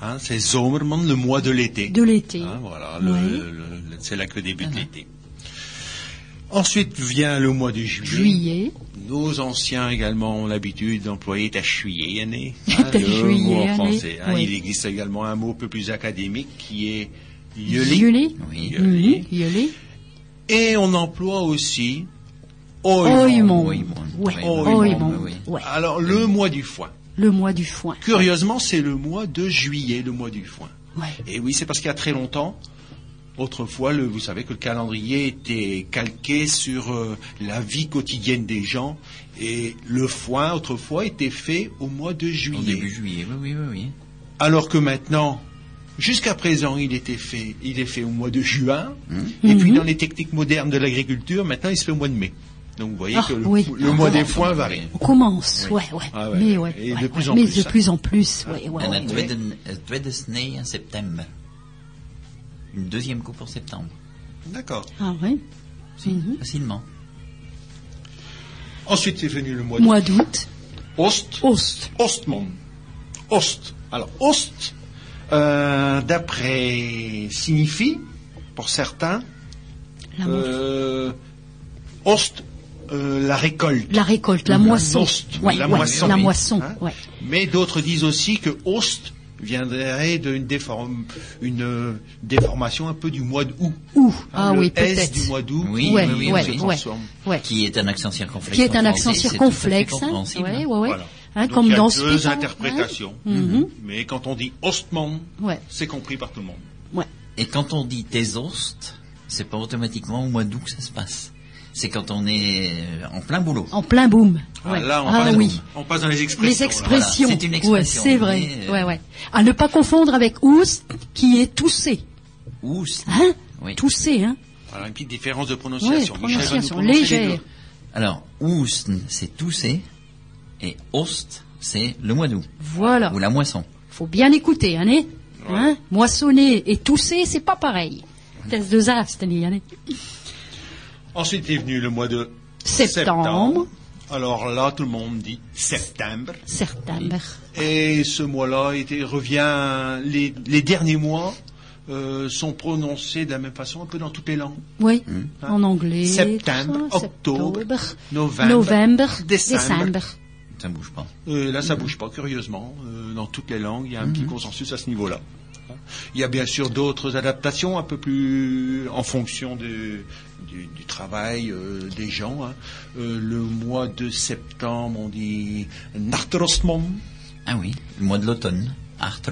Hein, c'est Zomermond, le mois de l'été. De l'été. Hein, voilà, le- Ouais. le- le- c'est là que débute l'été. Ensuite vient le mois de juillet. Juillet. Nos anciens également ont l'habitude d'employer ta juillet année. Ta le juillet mot en français. hein. oui. Il existe également un mot un peu plus académique qui est yeli. Juillet. Oui. Et on emploie aussi Oimond. oimond. Oimond. Ouais. Oimond, Oimond. oui. Ouais. Alors le mois du foin. Le mois du foin. Curieusement, c'est le mois de juillet, le mois du foin. Ouais. Et oui, c'est parce qu'il y a très longtemps, autrefois, le, vous savez que le calendrier était calqué sur euh, la vie quotidienne des gens, et le foin, autrefois, était fait au mois de Au juillet. début juillet, oui, oui, oui. oui. Alors que maintenant, jusqu'à présent, il était fait, il est fait au mois de juin, Hum. et puis dans les techniques modernes de l'agriculture, maintenant, il se fait au mois de mai. Donc vous voyez Ah, que le, oui. le mois des foins varie. On commence. Oui. Ouais, ouais. Ah ouais. Mais ouais. Et ouais, de plus en Mais plus, de hein. plus en plus. Ouais, ouais, En tweede, snee in septembre. Une deuxième coupe en septembre. D'accord. Ah ouais. Si, Mhm. facilement. Ensuite, c'est venu le mois de Mois d'août. Ost. Ost. Ostmond. Ost. Alors, Ost, euh, d'après, signifie, pour certains, euh, Ost, euh, la récolte. la récolte, la moisson. Ost, oui, Ouais, la ouais, moisson. La oui. moisson. Hein Ouais. Mais d'autres disent aussi que Ost viendrait d'une déform- une euh, déformation un peu du mois d'août. Ouh. Hein, Ah le oui, peut-être. du mois d'août. Oui, oui, oui, oui. Qui est un accent circonflexe. Qui est un accent circonflexe. Hein. Hein, Donc, comme il y a dans deux interprétations. hein. Mhm. Mais quand on dit Ouais. c'est compris par tout le monde. Ouais. Et quand on dit tes ostes, c'est pas automatiquement au mois d'août que ça se passe. C'est quand on est euh, en plein boulot. En plein boom. Ah, Ouais. là, on, ah passe, oui. on passe dans les expressions. Les expressions. Voilà, c'est une Ouais, expression, c'est vrai. mais, euh, Ouais, ouais. À ne pas confondre avec oust, qui est toussé. Oust. Hein Oui. Toussé, hein. Voilà, une petite différence de Ouais, prononciation. Nous prononciation légère. Alors, oust, c'est tousser. Et ost, c'est le mois d'août. Voilà. Ou la moisson. Faut bien écouter, hein, hein? Moissonner et tousser, c'est pas pareil. Test de zast, né, hein, Ensuite est venu le mois de Septembre. Alors là, tout le monde dit septembre. Septembre. Et ce mois-là revient, les, les derniers mois euh, sont prononcés de la même façon un peu dans toutes les langues. Oui, Hein? En anglais. Septembre, ça, octobre, septembre, novembre, novembre, décembre. décembre. Ça bouge pas. Euh, là, ça bouge pas, curieusement. Euh, dans toutes les langues, il y a un petit consensus à ce niveau-là. Il y a bien sûr d'autres adaptations un peu plus en fonction de- du, du travail euh, des gens. hein. Euh, le mois de septembre, on dit Nartrosmon. Ah oui, le mois de l'automne.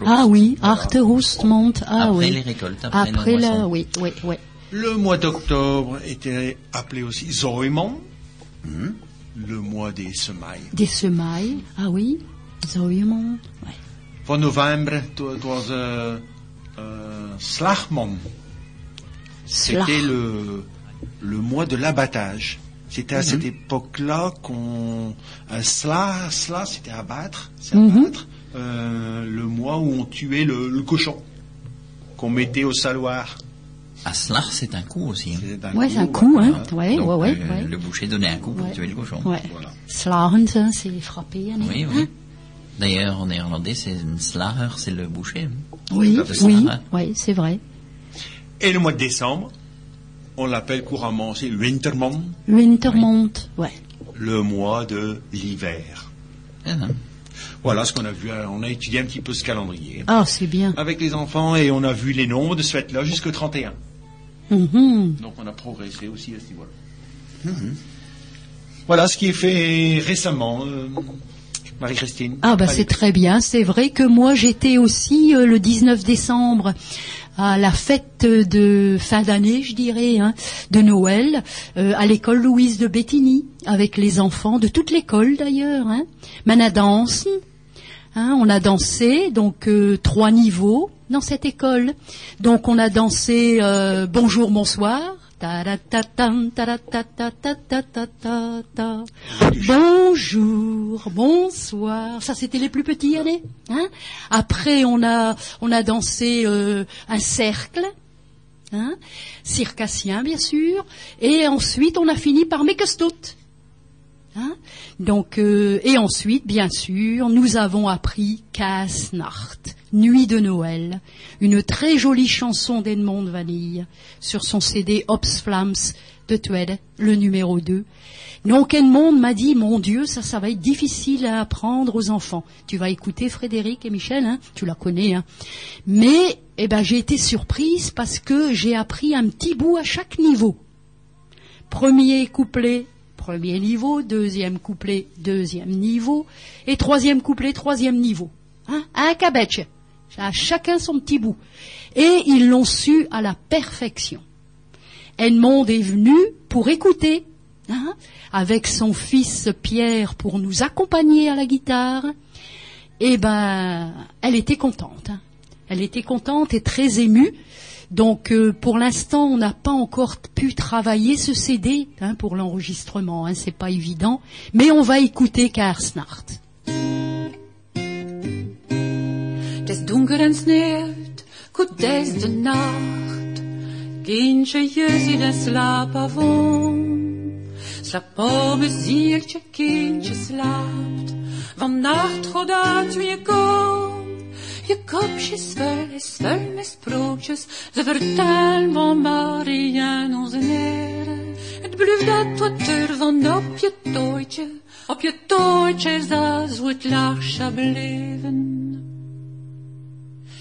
Ah oui, Arte Roustmont, ah Après oui. les récoltes, après, Après la oui, oui, oui. Le mois d'octobre était appelé aussi Zoemon. Le mois des semailles. Des semailles, ah oui. Zoïmont, ouais. Van novembre, it was uh, uh. C'était le, le mois de l'abattage. C'était à Mhm. cette époque-là qu'on... Un sla, sla c'était abattre, c'est Mhm. abattre. euh, le mois où on tuait le, le cochon, qu'on mettait au saloir. À cela, c'est un coup aussi. hein. Un Ouais, c'est un coup, hein. voilà. Ouais, Donc, ouais, ouais, euh, ouais. Le boucher donnait un coup pour Ouais. tuer le cochon. Ouais. Voilà. Ça, c'est frappé, hein, Oui, hein. oui. D'ailleurs, en néerlandais, c'est slager, c'est le boucher. hein. Oui, oui, oui, c'est vrai. Et le mois de décembre, on l'appelle couramment, c'est Wintermond, Wintermont, ouais. le mois de l'hiver. Ah, non. Voilà ce qu'on a vu. euh, On a étudié un petit peu ce calendrier Ah, c'est bien. avec les enfants et on a vu les nombres de ce fête-là jusqu'au 31. Mhm. Donc on a progressé aussi à ce niveau-là. Voilà ce qui est fait récemment. euh, Marie-Christine. Ah bah c'est très bien. C'est vrai que moi j'étais aussi euh, le 19 décembre à la fête de fin d'année, je dirais, hein, de Noël, euh, à l'école Louise de Bétigny, avec les enfants de toute l'école d'ailleurs. Hein. Mana danse, hein, on a dansé, donc euh, trois niveaux dans cette école. Donc on a dansé euh, bonjour, bonsoir. Bonjour, bonsoir. Ça, c'était les plus petits années. Hein Après, on a, on a dansé euh, un cercle, hein circassien, bien sûr. Et ensuite, on a fini par Mekestot. Hein? Donc, euh, et ensuite, bien sûr, nous avons appris Kasnacht, Nuit de Noël, une très jolie chanson d'Edmond Vanille sur son CD Ops Flams de Tweed, le numéro 2. Donc Edmond m'a dit, mon Dieu, ça, ça va être difficile à apprendre aux enfants. Tu vas écouter Frédéric et Michel, hein tu la connais. Hein Mais, eh ben, j'ai été surprise parce que j'ai appris un petit bout à chaque niveau. Premier couplet, premier niveau, deuxième couplet, deuxième niveau, et troisième couplet, troisième niveau. Hein? Un cabetch. À chacun son petit bout. Et ils l'ont su à la perfection. Edmond est venu pour écouter, hein, avec son fils Pierre pour nous accompagner à la guitare. Eh ben, elle était contente. hein. Elle était contente et très émue. Donc, euh, pour l'instant, on n'a pas encore pu travailler ce CD hein, pour l'enregistrement. Hein, c'est pas évident, mais on va écouter Karsnart. Het is donker en sneeuwt, goed is de nacht. Kindje, je ziet en slaap avond. Slaap op een zieltje, kindje slaapt. Vannacht God uit je komt. Je kopje is vol, is met sprookjes. Ze vertellen van Maria en onze heren. Het blijft dat wat van op je tooitje. Op je tooitje is dat zo het laarsje beleven.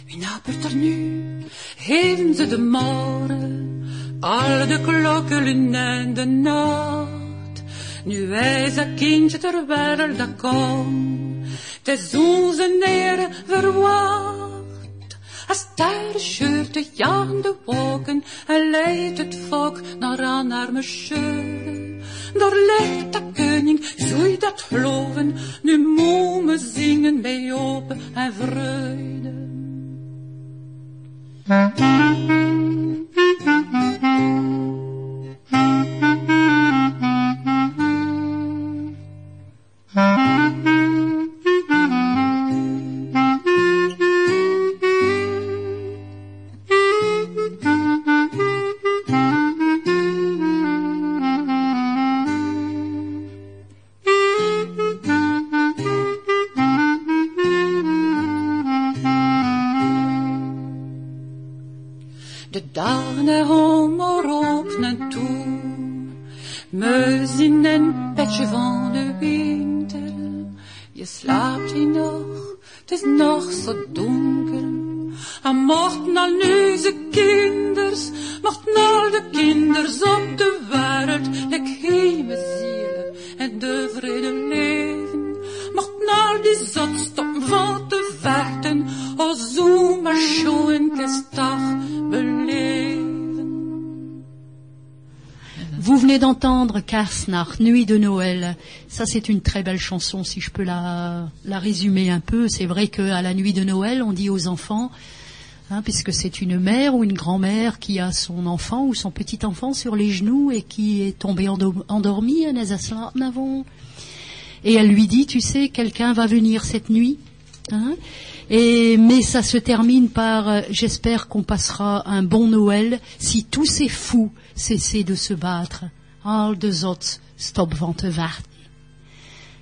Wie napert er nu? Geven ze de morgen, al de klokken en de nacht. Nu is dat kindje ter wereld komt, het is onze neren verwacht. Als daar scheurt de jaagde wolken, en leidt het volk naar aan arme scheuren. Daar ligt de koning, je dat geloven, nu moet me zingen bij open en vreugde. De Nuit de Noël. Ça, c'est une très belle chanson, si je peux la, résumer un peu. C'est vrai qu'à la nuit de Noël, on dit aux enfants, hein, puisque c'est une mère ou une grand-mère qui a son enfant ou son petit-enfant sur les genoux et qui est tombé endo- endormi, et elle lui dit, tu sais, quelqu'un va venir cette nuit. hein. et mais ça se termine par, euh, j'espère qu'on passera un bon Noël si tous ces fous cessaient de se battre. Al de zot, stop van te warten.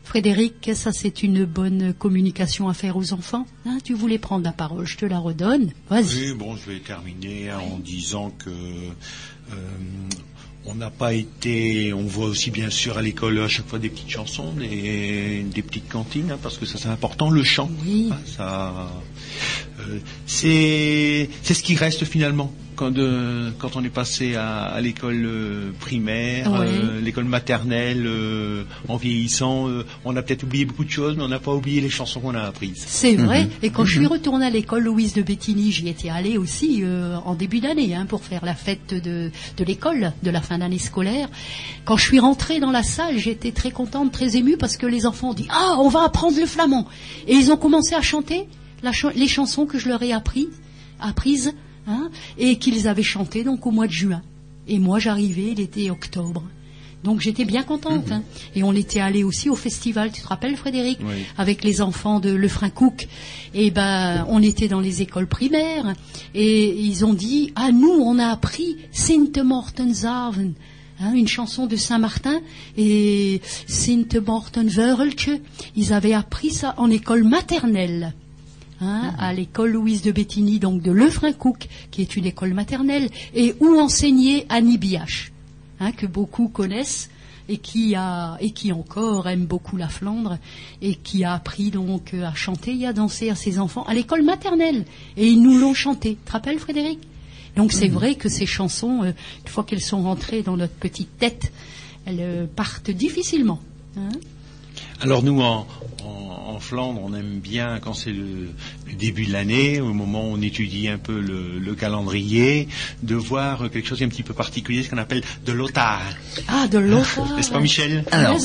Frédéric, ça c'est une bonne communication à faire aux enfants. hein. tu voulais prendre la parole, je te la redonne. Vas-y. Oui, bon, je vais terminer en disant que euh, On n'a pas été, on voit aussi bien sûr à l'école à chaque fois des petites chansons, des, des petites cantines, hein, parce que ça c'est important, le chant. Oui. hein, ça, euh, c'est, c'est ce qui reste finalement quand, euh, quand on est passé à, à l'école euh, primaire, euh, l'école maternelle, euh, en vieillissant, euh, on a peut-être oublié beaucoup de choses, mais on n'a pas oublié les chansons qu'on a apprises. C'est vrai. Mhm. Et quand je suis retournée à l'école Louise de Bettigny, j'y étais allée aussi en début d'année hein, pour faire la fête de, de l'école, de la fin d'année scolaire. Quand je suis rentrée dans la salle, j'étais très contente, très émue parce que les enfants ont dit Ah, on va apprendre le flamand. Et ils ont commencé à chanter la les chansons que je leur ai appris, apprises hein, et qu'ils avaient chantées donc au mois de juin. Et moi, j'arrivais, il était octobre. Donc j'étais bien contente. hein. Et on était allé aussi au festival, tu te rappelles Frédéric Oui. Avec les enfants de Lefrancouc. Et ben on était dans les écoles primaires et ils ont dit ah nous on a appris Sinte Mortensaven. Hein, une chanson de Saint-Martin et Sinte Morten. Ils avaient appris ça en école maternelle. Hein, à l'école Louise de Bettigny, donc de Lefrancouc, qui est une école maternelle, et où enseignait Annie Biache, hein, que beaucoup connaissent et qui a et qui encore aime beaucoup la Flandre et qui a appris donc euh, à chanter et à danser à ses enfants à l'école maternelle et ils nous l'ont chanté. Tu te rappelles Frédéric? Donc c'est vrai que ces chansons, euh, une fois qu'elles sont rentrées dans notre petite tête, elles euh, partent difficilement. hein. Alors nous, en, en, en Flandre, on aime bien quand c'est le, le début de l'année, au moment où on étudie un peu le, le calendrier, de voir quelque chose d'un petit peu particulier, ce qu'on appelle de l'otar. ah, de l'autre. N'est-ce pas Michel? Alors,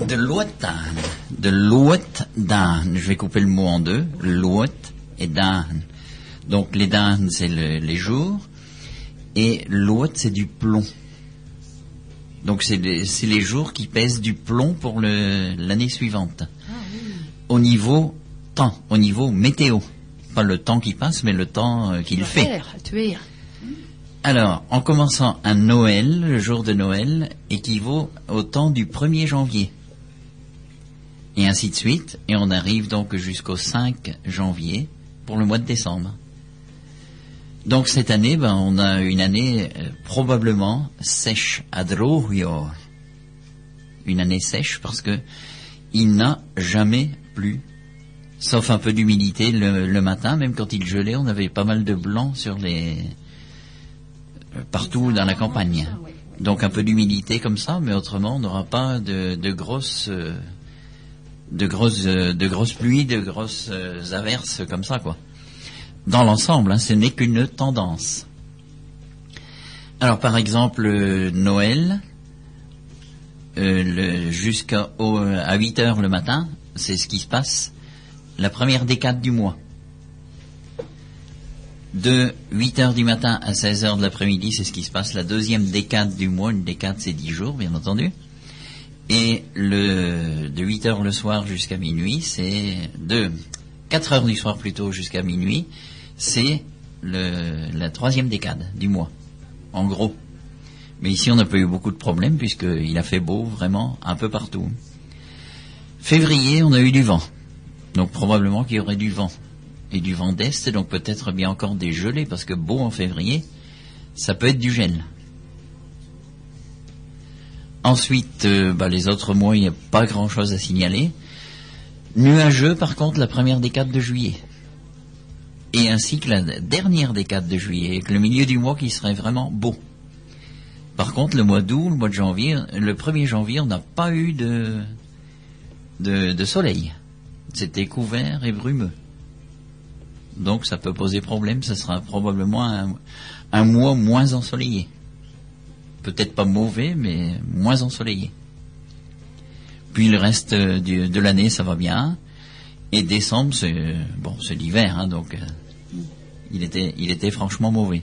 de-. De l'ouet De d'âne. Je vais couper le mot en deux. L'ouet et d'âne. Donc les danes, c'est le- les jours. Et l'ouet, c'est du plomb. Donc c'est les, jours qui pèsent du plomb pour l'année suivante. Au niveau temps, au niveau météo. Pas le temps qui passe, mais le temps euh, qu'il fait. Faire, tuer. Alors, en commençant un Noël, le jour de Noël, équivaut au temps du 1er janvier. Et ainsi de suite, et on arrive donc jusqu'au 5 janvier pour le mois de décembre. Donc cette année, ben, on a une année euh, probablement sèche à Drogio. Une année sèche parce que il n'a jamais plu. Sauf un peu d'humidité le, le matin, même quand il gelait, on avait pas mal de blanc sur les, euh, partout dans la campagne. Donc un peu d'humidité comme ça, mais autrement on n'aura pas de, de grosses, euh, de grosses, de grosses pluies, de grosses averses comme ça quoi. Dans l'ensemble, hein, ce n'est qu'une tendance. Alors par exemple Noël, euh, jusqu'à à 8 heures le matin, c'est ce qui se passe la première décade du mois de 8 heures du matin à 16 heures de l'après-midi, c'est ce qui se passe la deuxième décade du mois. Une décade, c'est 10 jours, bien entendu. Et de 8 heures le soir jusqu'à minuit, c'est de 4 heures du soir plutôt jusqu'à minuit, c'est la troisième décade du mois, en gros. Mais ici, on n'a pas eu beaucoup de problèmes puisqu'il a fait beau vraiment un peu partout. Février, on a eu du vent. Donc probablement qu'il y aurait du vent et du vent d'est, donc peut-être bien encore des gelées, parce que beau en février, ça peut être du gel. Ensuite, euh, bah, les autres mois, il n'y a pas grand-chose à signaler. Nuageux, par contre, la première décade de juillet. Et ainsi que la dernière décade de juillet, et que le milieu du mois qui serait vraiment beau. Par contre, le mois d'août, le mois de janvier, le 1er janvier, on n'a pas eu de, de, de soleil. C'était couvert et brumeux. Donc ça peut poser problème, ce sera probablement un, un mois moins ensoleillé. Peut-être pas mauvais, mais moins ensoleillé. Puis le reste euh, du- de l'année, ça va bien. Et décembre, c'est bon, c'est l'hiver, hein, donc euh, il était, il était franchement mauvais.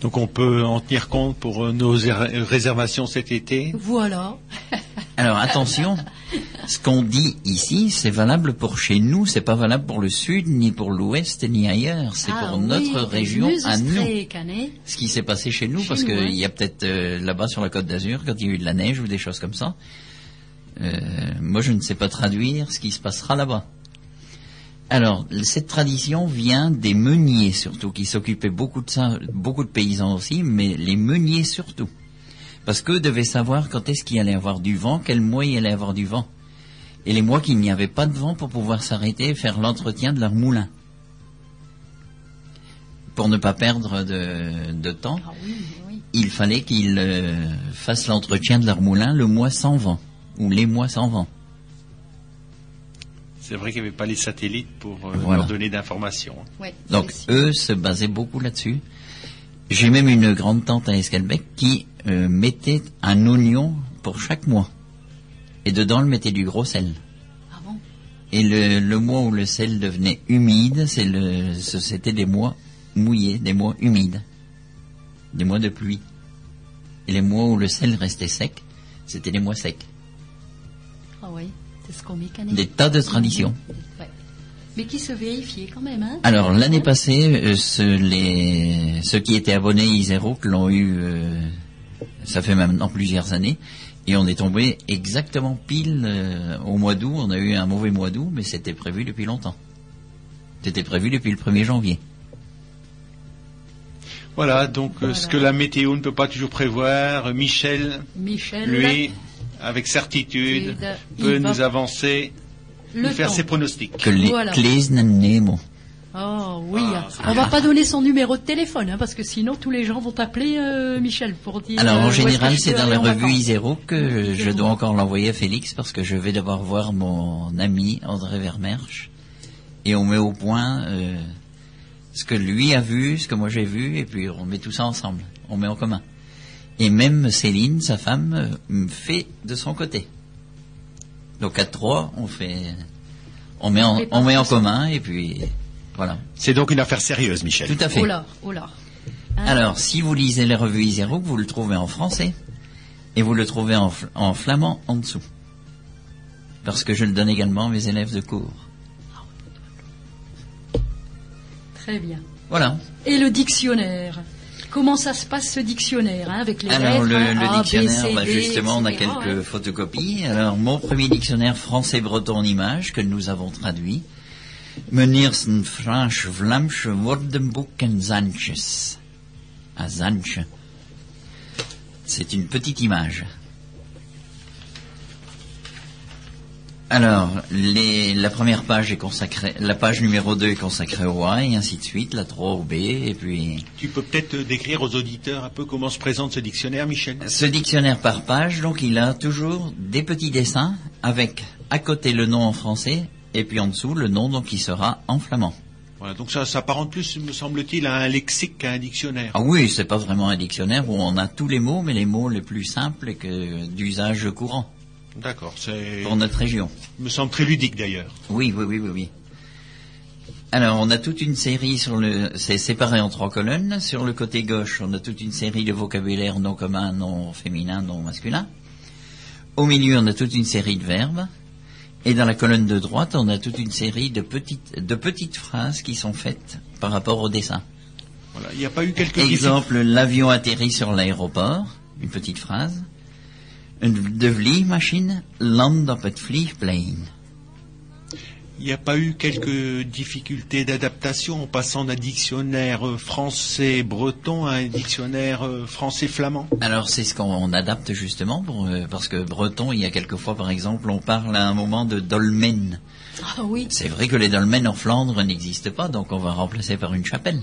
Donc on peut en tenir compte pour euh, nos er- réservations cet été? Voilà. Alors attention, ce qu'on dit ici, c'est valable pour chez nous, c'est pas valable pour le sud, ni pour l'ouest, ni ailleurs. C'est Ah pour oui, notre région à nous. Ce qui s'est passé chez nous, Chez parce qu'il hein. y a peut-être euh, là-bas sur la côte d'Azur, quand il y a eu de la neige ou des choses comme ça. Euh, moi, je ne sais pas traduire ce qui se passera là-bas. Alors, cette tradition vient des meuniers surtout, qui s'occupaient beaucoup de ça, beaucoup de paysans aussi, mais les meuniers surtout. Parce qu'eux devaient savoir quand est-ce qu'il allait avoir du vent, quel mois il allait avoir du vent. Et les mois qu'il n'y avait pas de vent pour pouvoir s'arrêter et faire l'entretien de leur moulin. Pour ne pas perdre de, de temps, Ah oui, oui. il fallait qu'ils euh, fassent l'entretien de leur moulin le mois sans vent, ou les mois sans vent. C'est vrai qu'il n'y avait pas les satellites pour euh, Voilà. leur donner d'informations. Ouais, Donc eux se basaient beaucoup là-dessus. J'ai même une grande tante à Escalbec qui euh, mettait un oignon pour chaque mois. Et dedans, elle mettait du gros sel. Ah bon? Et le, le mois où le sel devenait humide, c'est le, ce- c'était des mois mouillés, des mois humides, des mois de pluie. Et les mois où le sel restait sec, c'était les mois secs. Ah oui, c'est ce qu'on mécanise. Des tas de traditions. Ouais. Mais qui se vérifiait quand même, hein Alors l'année passée, euh, ceux, les, ceux qui étaient abonnés Isero l'ont eu, euh, ça fait maintenant plusieurs années, et on est tombé exactement pile euh, au mois d'août. On a eu un mauvais mois d'août, mais c'était prévu depuis longtemps. C'était prévu depuis le 1er janvier. Voilà, donc Voilà. ce que la météo ne peut pas toujours prévoir, Michel, Michel, lui, avec certitude, peut nous avancer, le nous faire temps. ses pronostics. Que les Voilà. Oh oui, Ah, on va pas donner son numéro de téléphone, hein, parce que sinon tous les gens vont t'appeler euh, Michel pour dire. Alors euh, en que général, c'est dans la revue. Isero que je Je dois encore l'envoyer à Félix parce que je vais devoir voir mon ami André Vermersch et on met au point euh, ce que lui a vu, ce que moi j'ai vu et puis on met tout ça ensemble, on met en commun. Et même Céline, sa femme, euh, fait de son côté. Donc à trois, on fait, on met en, on met commun et puis voilà. C'est donc une affaire sérieuse, Michel. Tout à fait. Oh là, oh là. Hein Alors, si vous lisez les revues Isero, vous le trouvez en français et vous le trouvez en, en flamand en dessous. Parce que je le donne également à mes élèves de cours. Très bien. Voilà. Et le dictionnaire? Comment ça se passe ce dictionnaire hein, avec les Alors, le, lettres le hein, A, B, dictionnaire, C, bah, justement, on a quelques ouais. photocopies. Alors, mon premier dictionnaire français-breton en images que nous avons traduit. Meniersen Fransch Vlamsch Wordenboeken Zanches. À Zanche. C'est une petite image. Alors, les, la première page est consacrée, la page numéro 2 est consacrée au A, et ainsi de suite, la 3 au B, et puis Tu peux peut-être euh, décrire aux auditeurs un peu comment se présente ce dictionnaire, Michel? Ce dictionnaire par page, donc il a toujours des petits dessins avec à côté le nom en français et puis en dessous le nom donc qui sera en flamand. Voilà, donc ça s'apparente plus, me semble-t-il, à un lexique qu'à un dictionnaire. Ah oui, c'est pas vraiment un dictionnaire où on a tous les mots, mais les mots les plus simples et que d'usage courant D'accord, c'est pour notre région. me semble très ludique d'ailleurs. Oui, oui, oui, oui, oui. Alors, on a toute une série sur le, c'est séparé en trois colonnes. Sur le côté gauche, on a toute une série de vocabulaire non commun, non féminin, non masculin. Au milieu, on a toute une série de verbes. Et dans la colonne de droite, on a toute une série de petites, de petites phrases qui sont faites par rapport au dessin. Voilà, il n'y a pas eu quelques Exemple, l'avion atterrit sur l'aéroport. Une petite phrase. De vliegmachine land op het vliegplein. Il n'y a pas eu quelques difficultés d'adaptation en passant d'un dictionnaire français-breton à un dictionnaire euh, français-flamand Alors c'est ce qu'on adapte justement pour, euh, parce que breton, il y a quelquefois par exemple, on parle à un moment de dolmen. Ah oui, C'est vrai que les dolmens en Flandre n'existent pas, donc on va remplacer par une chapelle.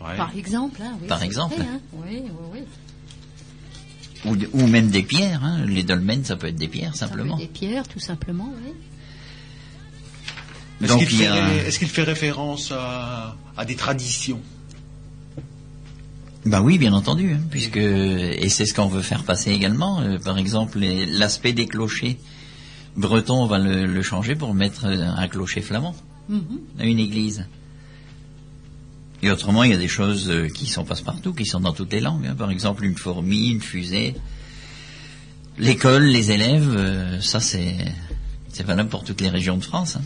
Ouais. par exemple. Hein, oui, Par exemple. vrai, hein. Oui, oui, oui. Ou, ou même des pierres. hein. Les dolmens, ça peut être des pierres Ça peut simplement. être des pierres, tout simplement. Oui. Est-ce Donc qu'il fait, a... est-ce qu'il fait référence à, à des traditions? Bah oui, bien entendu, hein, puisque et c'est ce qu'on veut faire passer également. euh, par exemple, l'aspect des clochers bretons, on va le, le changer pour mettre euh, un clocher flamand à une église. Et autrement, il y a des choses euh, qui sont passe-partout, qui sont dans toutes les langues. hein. Par exemple, une fourmi, une fusée. L'école, les élèves, euh, ça c'est c'est valable pour toutes les régions de France. hein.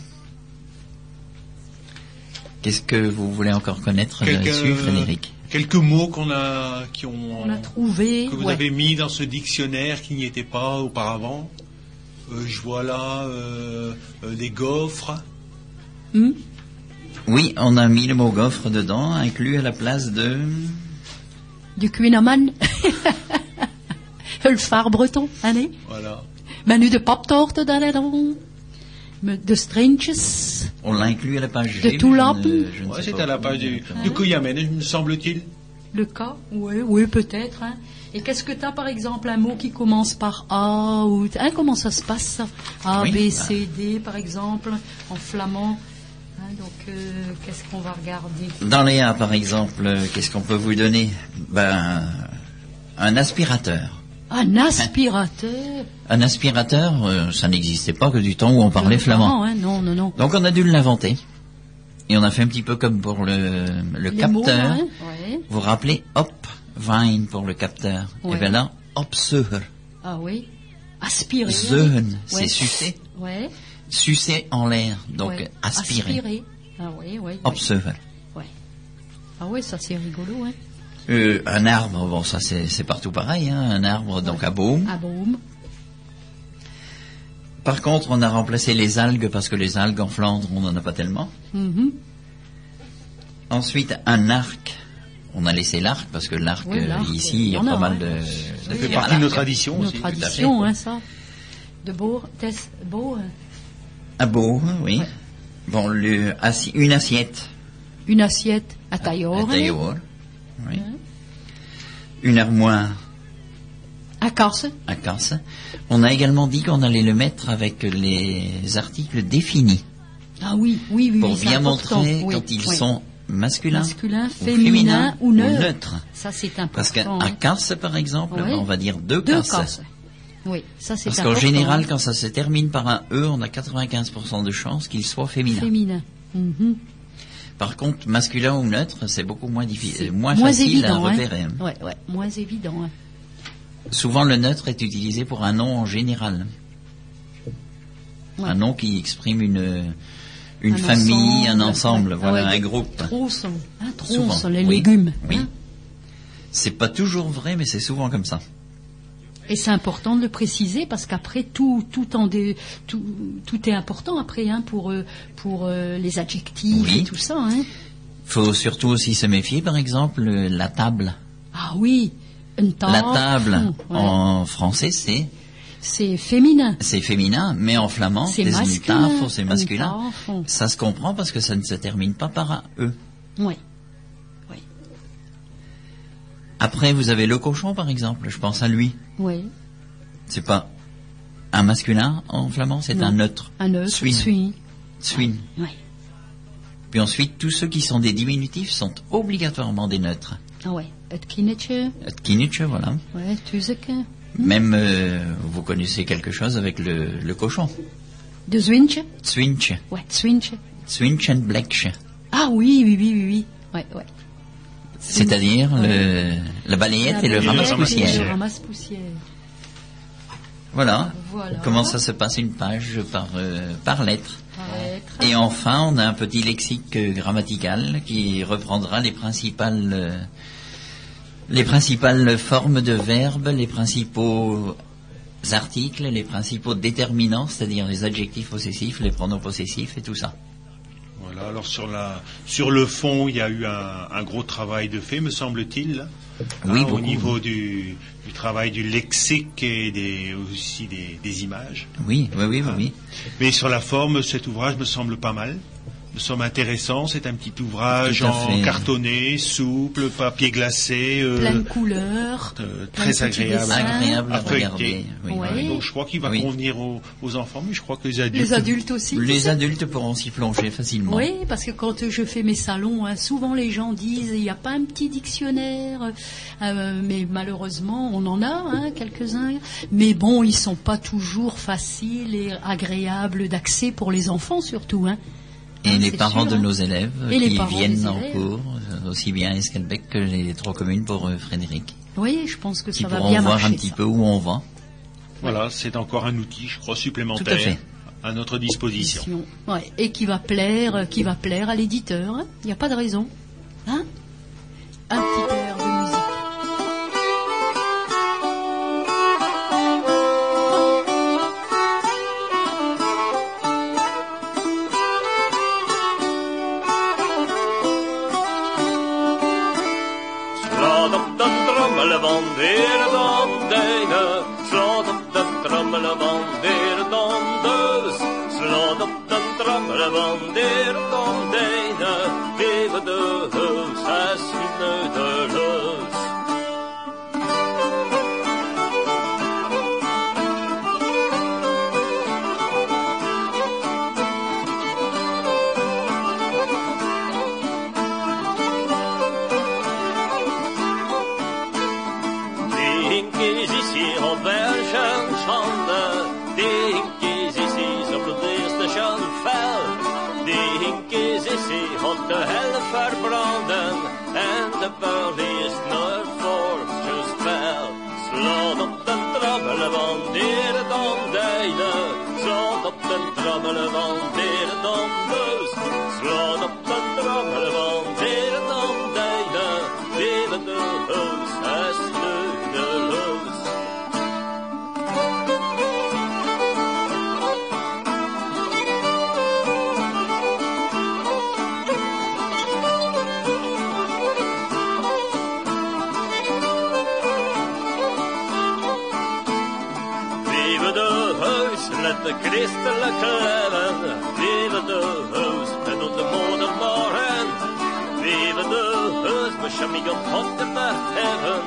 Qu'est-ce que vous voulez encore connaître Quelques- là-dessus, Frédéric? Quelques mots qu'on a, qui ont, On a trouvé. que vous ouais. avez mis dans ce dictionnaire qui n'y était pas auparavant. Euh, je vois là euh, euh, des gaufres, Hmm? Oui, on a mis le mot gaufre dedans, inclus à la place de... Du Queenaman. le phare breton, allez. Voilà. Menu de pop-torte dans les dents. Me- De Stranges. On l'a inclus à la page De G. Toulap. je ne- je ne Ouais, c'est à la page du, du Koyamen, me semble-t-il. Le cas, oui, oui, peut-être. hein. Et qu'est-ce que tu as, par exemple, un mot qui commence par A ou hein, Comment ça se passe ça? A, Oui, B, bah. C, D, par exemple, en flamand. Hein, donc, euh, qu'est-ce qu'on va regarder Dans les A, par exemple, euh, qu'est-ce qu'on peut vous donner? Ben, un aspirateur. Un aspirateur? Un aspirateur, euh, ça n'existait pas que du temps où on parlait flamand. Non, hein, non, non, non. Donc on a dû l'inventer. Et on a fait un petit peu comme pour le, le Les mots, capteur. hein, ouais. Vous vous rappelez? Hop, Vine pour le capteur. Ouais. Et bien là, Hop. Ah oui. Aspirer. Zeuhen, c'est sucer. Ouais. Sucer en l'air, donc ouais. aspirer. Ah oui. Ouais. Ah oui, ça c'est rigolo, hein. Euh, un arbre, bon ça c'est partout pareil, hein, un arbre donc à baume. Ah boum. Par contre, on a remplacé les algues parce que les algues en Flandre, on n'en a pas tellement. Mhm. Ensuite, un arc. On a laissé l'arc parce que l'arc, Oui, ici, il y a pas a, mal de, Ça fait à partie de nos traditions Nos aussi. traditions, hein, ça. De beau, test, beau. Hein. À beau, oui. Bon, le, assi- une assiette. Une assiette à tailleur, oui. Une armoire À casse. à casse. On a également dit qu'on allait le mettre avec les articles définis Ah oui, oui, oui. pour oui, bien important. montrer Oui, quand ils oui. sont masculins, masculin, ou féminin ou neutre. neutres. Ça c'est Parce qu'à important. à hein. par exemple, on va dire deux, Deux casses. Oui, ça c'est Parce qu'en général, quand ça se termine par un E, on a 95% de chances qu'il soit féminin. féminin. Mhm. Par contre, masculin ou neutre, c'est beaucoup moins difficile, moins, facile évident, à hein. repérer. hein. Ouais, ouais, moins évident. hein. Souvent, le neutre est utilisé pour un nom en général. Ouais. Un nom qui exprime une, une Un famille, un ensemble, ouais. voilà, Ah un groupe. Tronçons, hein, Souvent, tronçons, les oui, légumes. Oui. C'est pas toujours vrai, mais c'est souvent comme ça. Et c'est important de le préciser parce qu'après tout, tout, en dé- tout, tout est important après hein, pour euh, pour euh, les adjectifs Oui. et tout ça. Hein. Faut surtout aussi se méfier, par exemple, euh, la table. Ah oui, une table. La table, ouais. en français, c'est c'est féminin. c'est féminin, mais en flamand, C'est masculin. c'est masculin. Ça se comprend parce que ça ne se termine pas par un E. Oui. Après, vous avez le cochon, par exemple. Je pense à lui. Oui. C'est pas un masculin en flamand, c'est un neutre. Un neutre. Swin. Swin. Oui. Puis ensuite, tous ceux qui sont des diminutifs sont obligatoirement des neutres. Ah ouais. Et voilà. Ouais. Tuzeke. Même, euh, vous connaissez quelque chose avec le, le cochon. De zwintje. Zwinche. Ouais. Zwintje. Zwinche and Blekche. Ah oui, oui, oui, oui, oui. Ouais, ouais. C'est-à-dire le, la balayette et le ramasse-poussière. et le ramasse-poussière. Voilà. Voilà. Comment ça se passe une page par, euh, par lettre. Et enfin, on a un petit lexique euh, grammatical qui reprendra les principales, euh, les principales formes de verbes, les principaux articles, les principaux déterminants, c'est-à-dire les adjectifs possessifs, les pronoms possessifs et tout ça. Voilà, alors sur, la, sur le fond, il y a eu un, un gros travail de fait, me semble-t-il. Oui, Hein, au beaucoup. niveau du, du travail du lexique et des, aussi des, des images. Oui, oui, oui, oui. oui. Mais sur la forme, cet ouvrage me semble pas mal. Me semble intéressant. C'est un petit ouvrage en fait. cartonné, souple, papier glacé. euh, Plein de couleurs. euh, très agréable. Agréable à regarder. Oui. Ouais. Donc je crois qu'il va Oui. convenir aux, aux enfants, mais je crois que les adultes. Les adultes aussi. Les adultes pourront s'y plonger facilement. Oui, parce que quand je fais mes salons, hein, souvent les gens disent il n'y a pas un petit dictionnaire, euh, mais malheureusement on en a hein, quelques-uns. Mais bon, ils sont pas toujours faciles et agréables d'accès pour les enfants surtout. Hein. Et Hein, les parents sûr, de nos élèves Et qui viennent en cours, aussi bien à Esquelbec que les trois communes pour euh, Frédéric, Oui, je pense que qui ça va pourront bien voir marcher. un petit ça. peu où on va. Voilà, c'est encore un outil, je crois, supplémentaire Tout à fait. à notre disposition. Ouais, et qui va plaire, qui va plaire à l'éditeur. hein. Il n'y a pas de raison. Hein un petit air wanneer dan deine. Slaat op de trommelen wanneer dan dus. Slaat op de trommelen wanneer dan deine. Leven de huis, huis met chamiek op God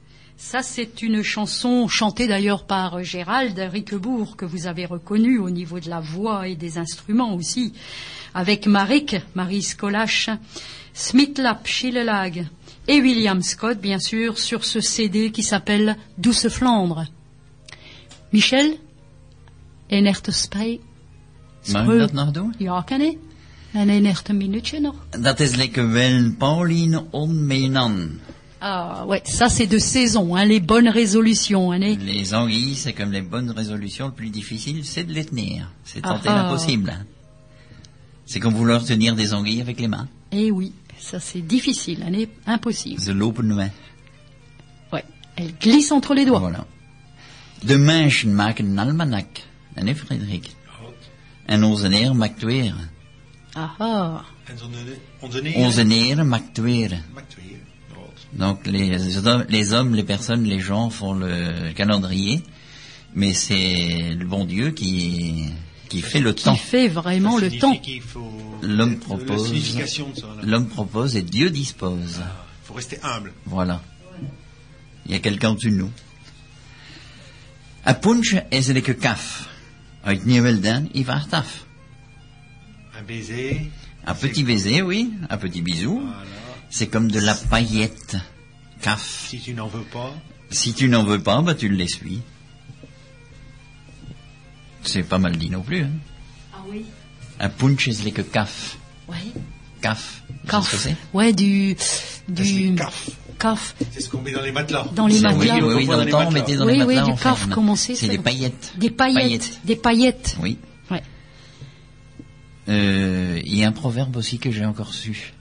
Ça, c'est une chanson chantée d'ailleurs par euh, Gérald Riquebourg, que vous avez reconnu au niveau de la voix et des instruments aussi, avec Marik, Marie Skolash, Smitlap Schillelag et William Scott, bien sûr, sur ce CD qui s'appelle Douce Flandre. Michel, en echte spij. Mag ik dat nog doen? Ja, kan ik. En een echte minuutje nog. Dat is lekker wel Pauline Onmeenan. Ah ouais, ça c'est de saison, hein, les bonnes résolutions. Hein, les- Les anguilles, c'est comme les bonnes résolutions, le plus difficile, c'est de les tenir. C'est tenter Ah ah. l'impossible. hein. C'est comme vouloir tenir des anguilles avec les mains. Eh oui, ça c'est difficile, hein, impossible. Ze lopen main. Ouais, elle glisse entre les doigts. Voilà. De mensen maken een almanak. En hè, Frederik? En onze neer maakt weer. Ah ah, En onze, onze neer Onze neer maakt weer. Donc les hommes, les hommes, les personnes, les gens font le calendrier, mais c'est le bon Dieu qui qui fait le qui temps. fait vraiment Ça le temps. L'homme propose. L'homme propose et Dieu dispose. Il faut rester humble. Voilà. Il y a quelqu'un au-dessus de nous. A punch is kaf. Un baiser. Un petit baiser, oui, un petit bisou. Voilà. C'est comme de la paillette. Caf. Si tu n'en veux pas, Si tu n'en veux pas, bah tu l'essuies. C'est pas mal dit non plus. Hein. Ah oui. Un punch is like a caf. Ouais. Caf. Que Caf. c'est? Ouais, du, c'est du caf. caf. C'est ce qu'on met dans les matelas. Dans les C'est- matelas. Oui, oui, oui, Dans dans les le temps, on matelas. mettait dans Oui, les oui, matelas. du caf, ferme. comment c'est, C'est des paillettes. Des paillettes. Des paillettes. Oui. Ouais. Euh, Il y a un proverbe aussi que j'ai encore su.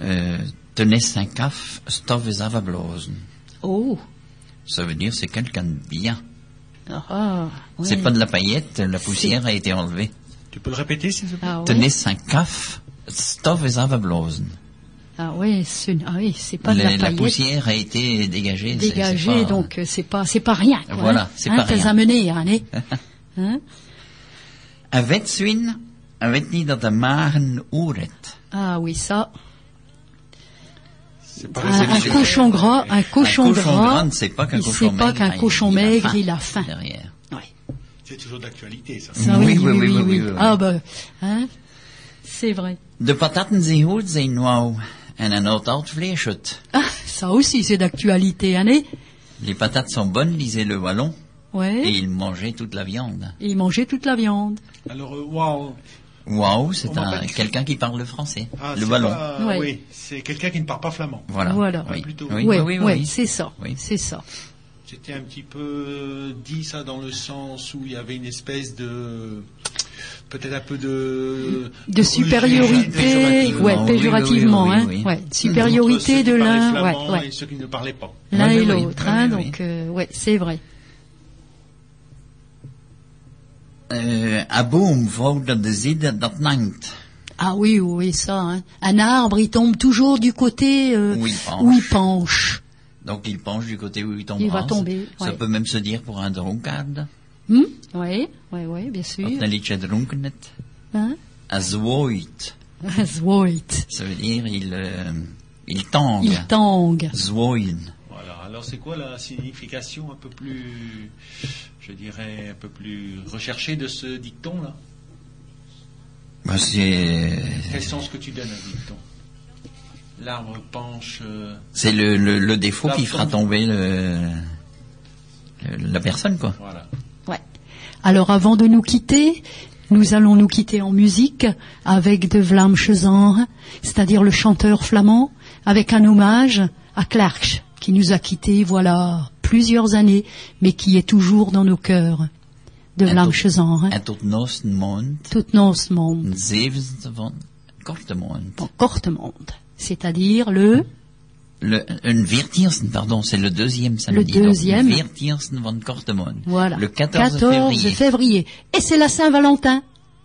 Euh, tenez un caf, stof is avablosen. Oh. Ça veut dire c'est quelqu'un de bien. Ah, ah. C'est pas de la paillette, la poussière a été enlevée. Tu peux le répéter, s'il te plaît? Ah, ouais. Tenez un caf, stof is avablosen. Ah oui, ce- ah oui, c'est pas de la la poussière a été dégagée. c'est- c'est dégagée, pas- donc euh, c'est pas c'est pas rien. Quoi, Voilà, hein. c'est Hein, pas rien. amené, hein, né Hein? Wetswin, hij weet niet dat de magen oeret. Ah oui, ça. Pas Un, un cochon gras, un cochon, un cochon gras, gras ne sait pas qu'un cochon sait pas il- cochon maigre, faim il a faim. Derrière. Ouais. C'est toujours d'actualité, ça. Ça, Oui, oui, oui, oui, oui, oui. Ah bah, hein, c'est vrai. De pataten zijn wauw. En een oud oud vlees uit. Ah, ça aussi c'est d'actualité, hein, né Les patates sont bonnes, disait le wallon, et Ouais. il mangeait toute la viande. Et il mangeait toute la viande. Alors, euh, waouh. C'est un quelqu'un qui parle le français. Ah, le c'est wallon. pas- Ouais. Oui, c'est quelqu'un qui ne parle pas flamand. Voilà. Voilà. Oui. Plutôt. Oui, oui, oui, c'est ça, Oui. c'est ça. C'était un petit peu dit ça dans le sens où il y avait une espèce de peut-être un peu de De supériorité, péjorativement, ouais, oui, péjorativement, oui, oui, hein, ouais, supériorité de l'un, flamand ouais, ouais, et ceux qui ne parlaient pas. l'un et l'autre, Oui, hein, oui, donc, euh, ouais, c'est vrai. Euh, de nangt. Ah oui, oui, ça, hein. Un arbre, il tombe toujours du côté euh, Où il penche. où il penche. Donc il penche du côté où il tombera. Il va tomber, Ça ouais. peut même se dire pour un dronkaard. Hm? Oui, oui, oui, bien sûr. Hein? A zwooit. Zwoit. Ça veut dire il, euh, il tangue. Il tangue. Zwooien. Voilà. Alors c'est quoi la signification un peu plus, je dirais, un peu plus recherchée de ce dicton là Bah, c'est, Quel sens que tu donnes à un dicton? L'arbre penche. euh, c'est le, le, le défaut qui fera tombe. tomber le, le- la personne, quoi. voilà. Ouais. Alors avant de nous quitter, nous allons nous quitter en musique avec de Vlaam Chezanre, c'est-à-dire le chanteur flamand, avec un hommage à Clark, qui nous a quittés voilà plusieurs années, mais qui est toujours dans nos cœurs. De tot- Chezanre, En tot noosten mond, tout nos monde, een zevende van korte mond. c'est-à-dire le Le, een veertiersten, pardon, c'est le deuxième samedi. Le deuxième. Donc, van korte mond. voilà Le 14, février. février. Et c'est la Saint-Valentin.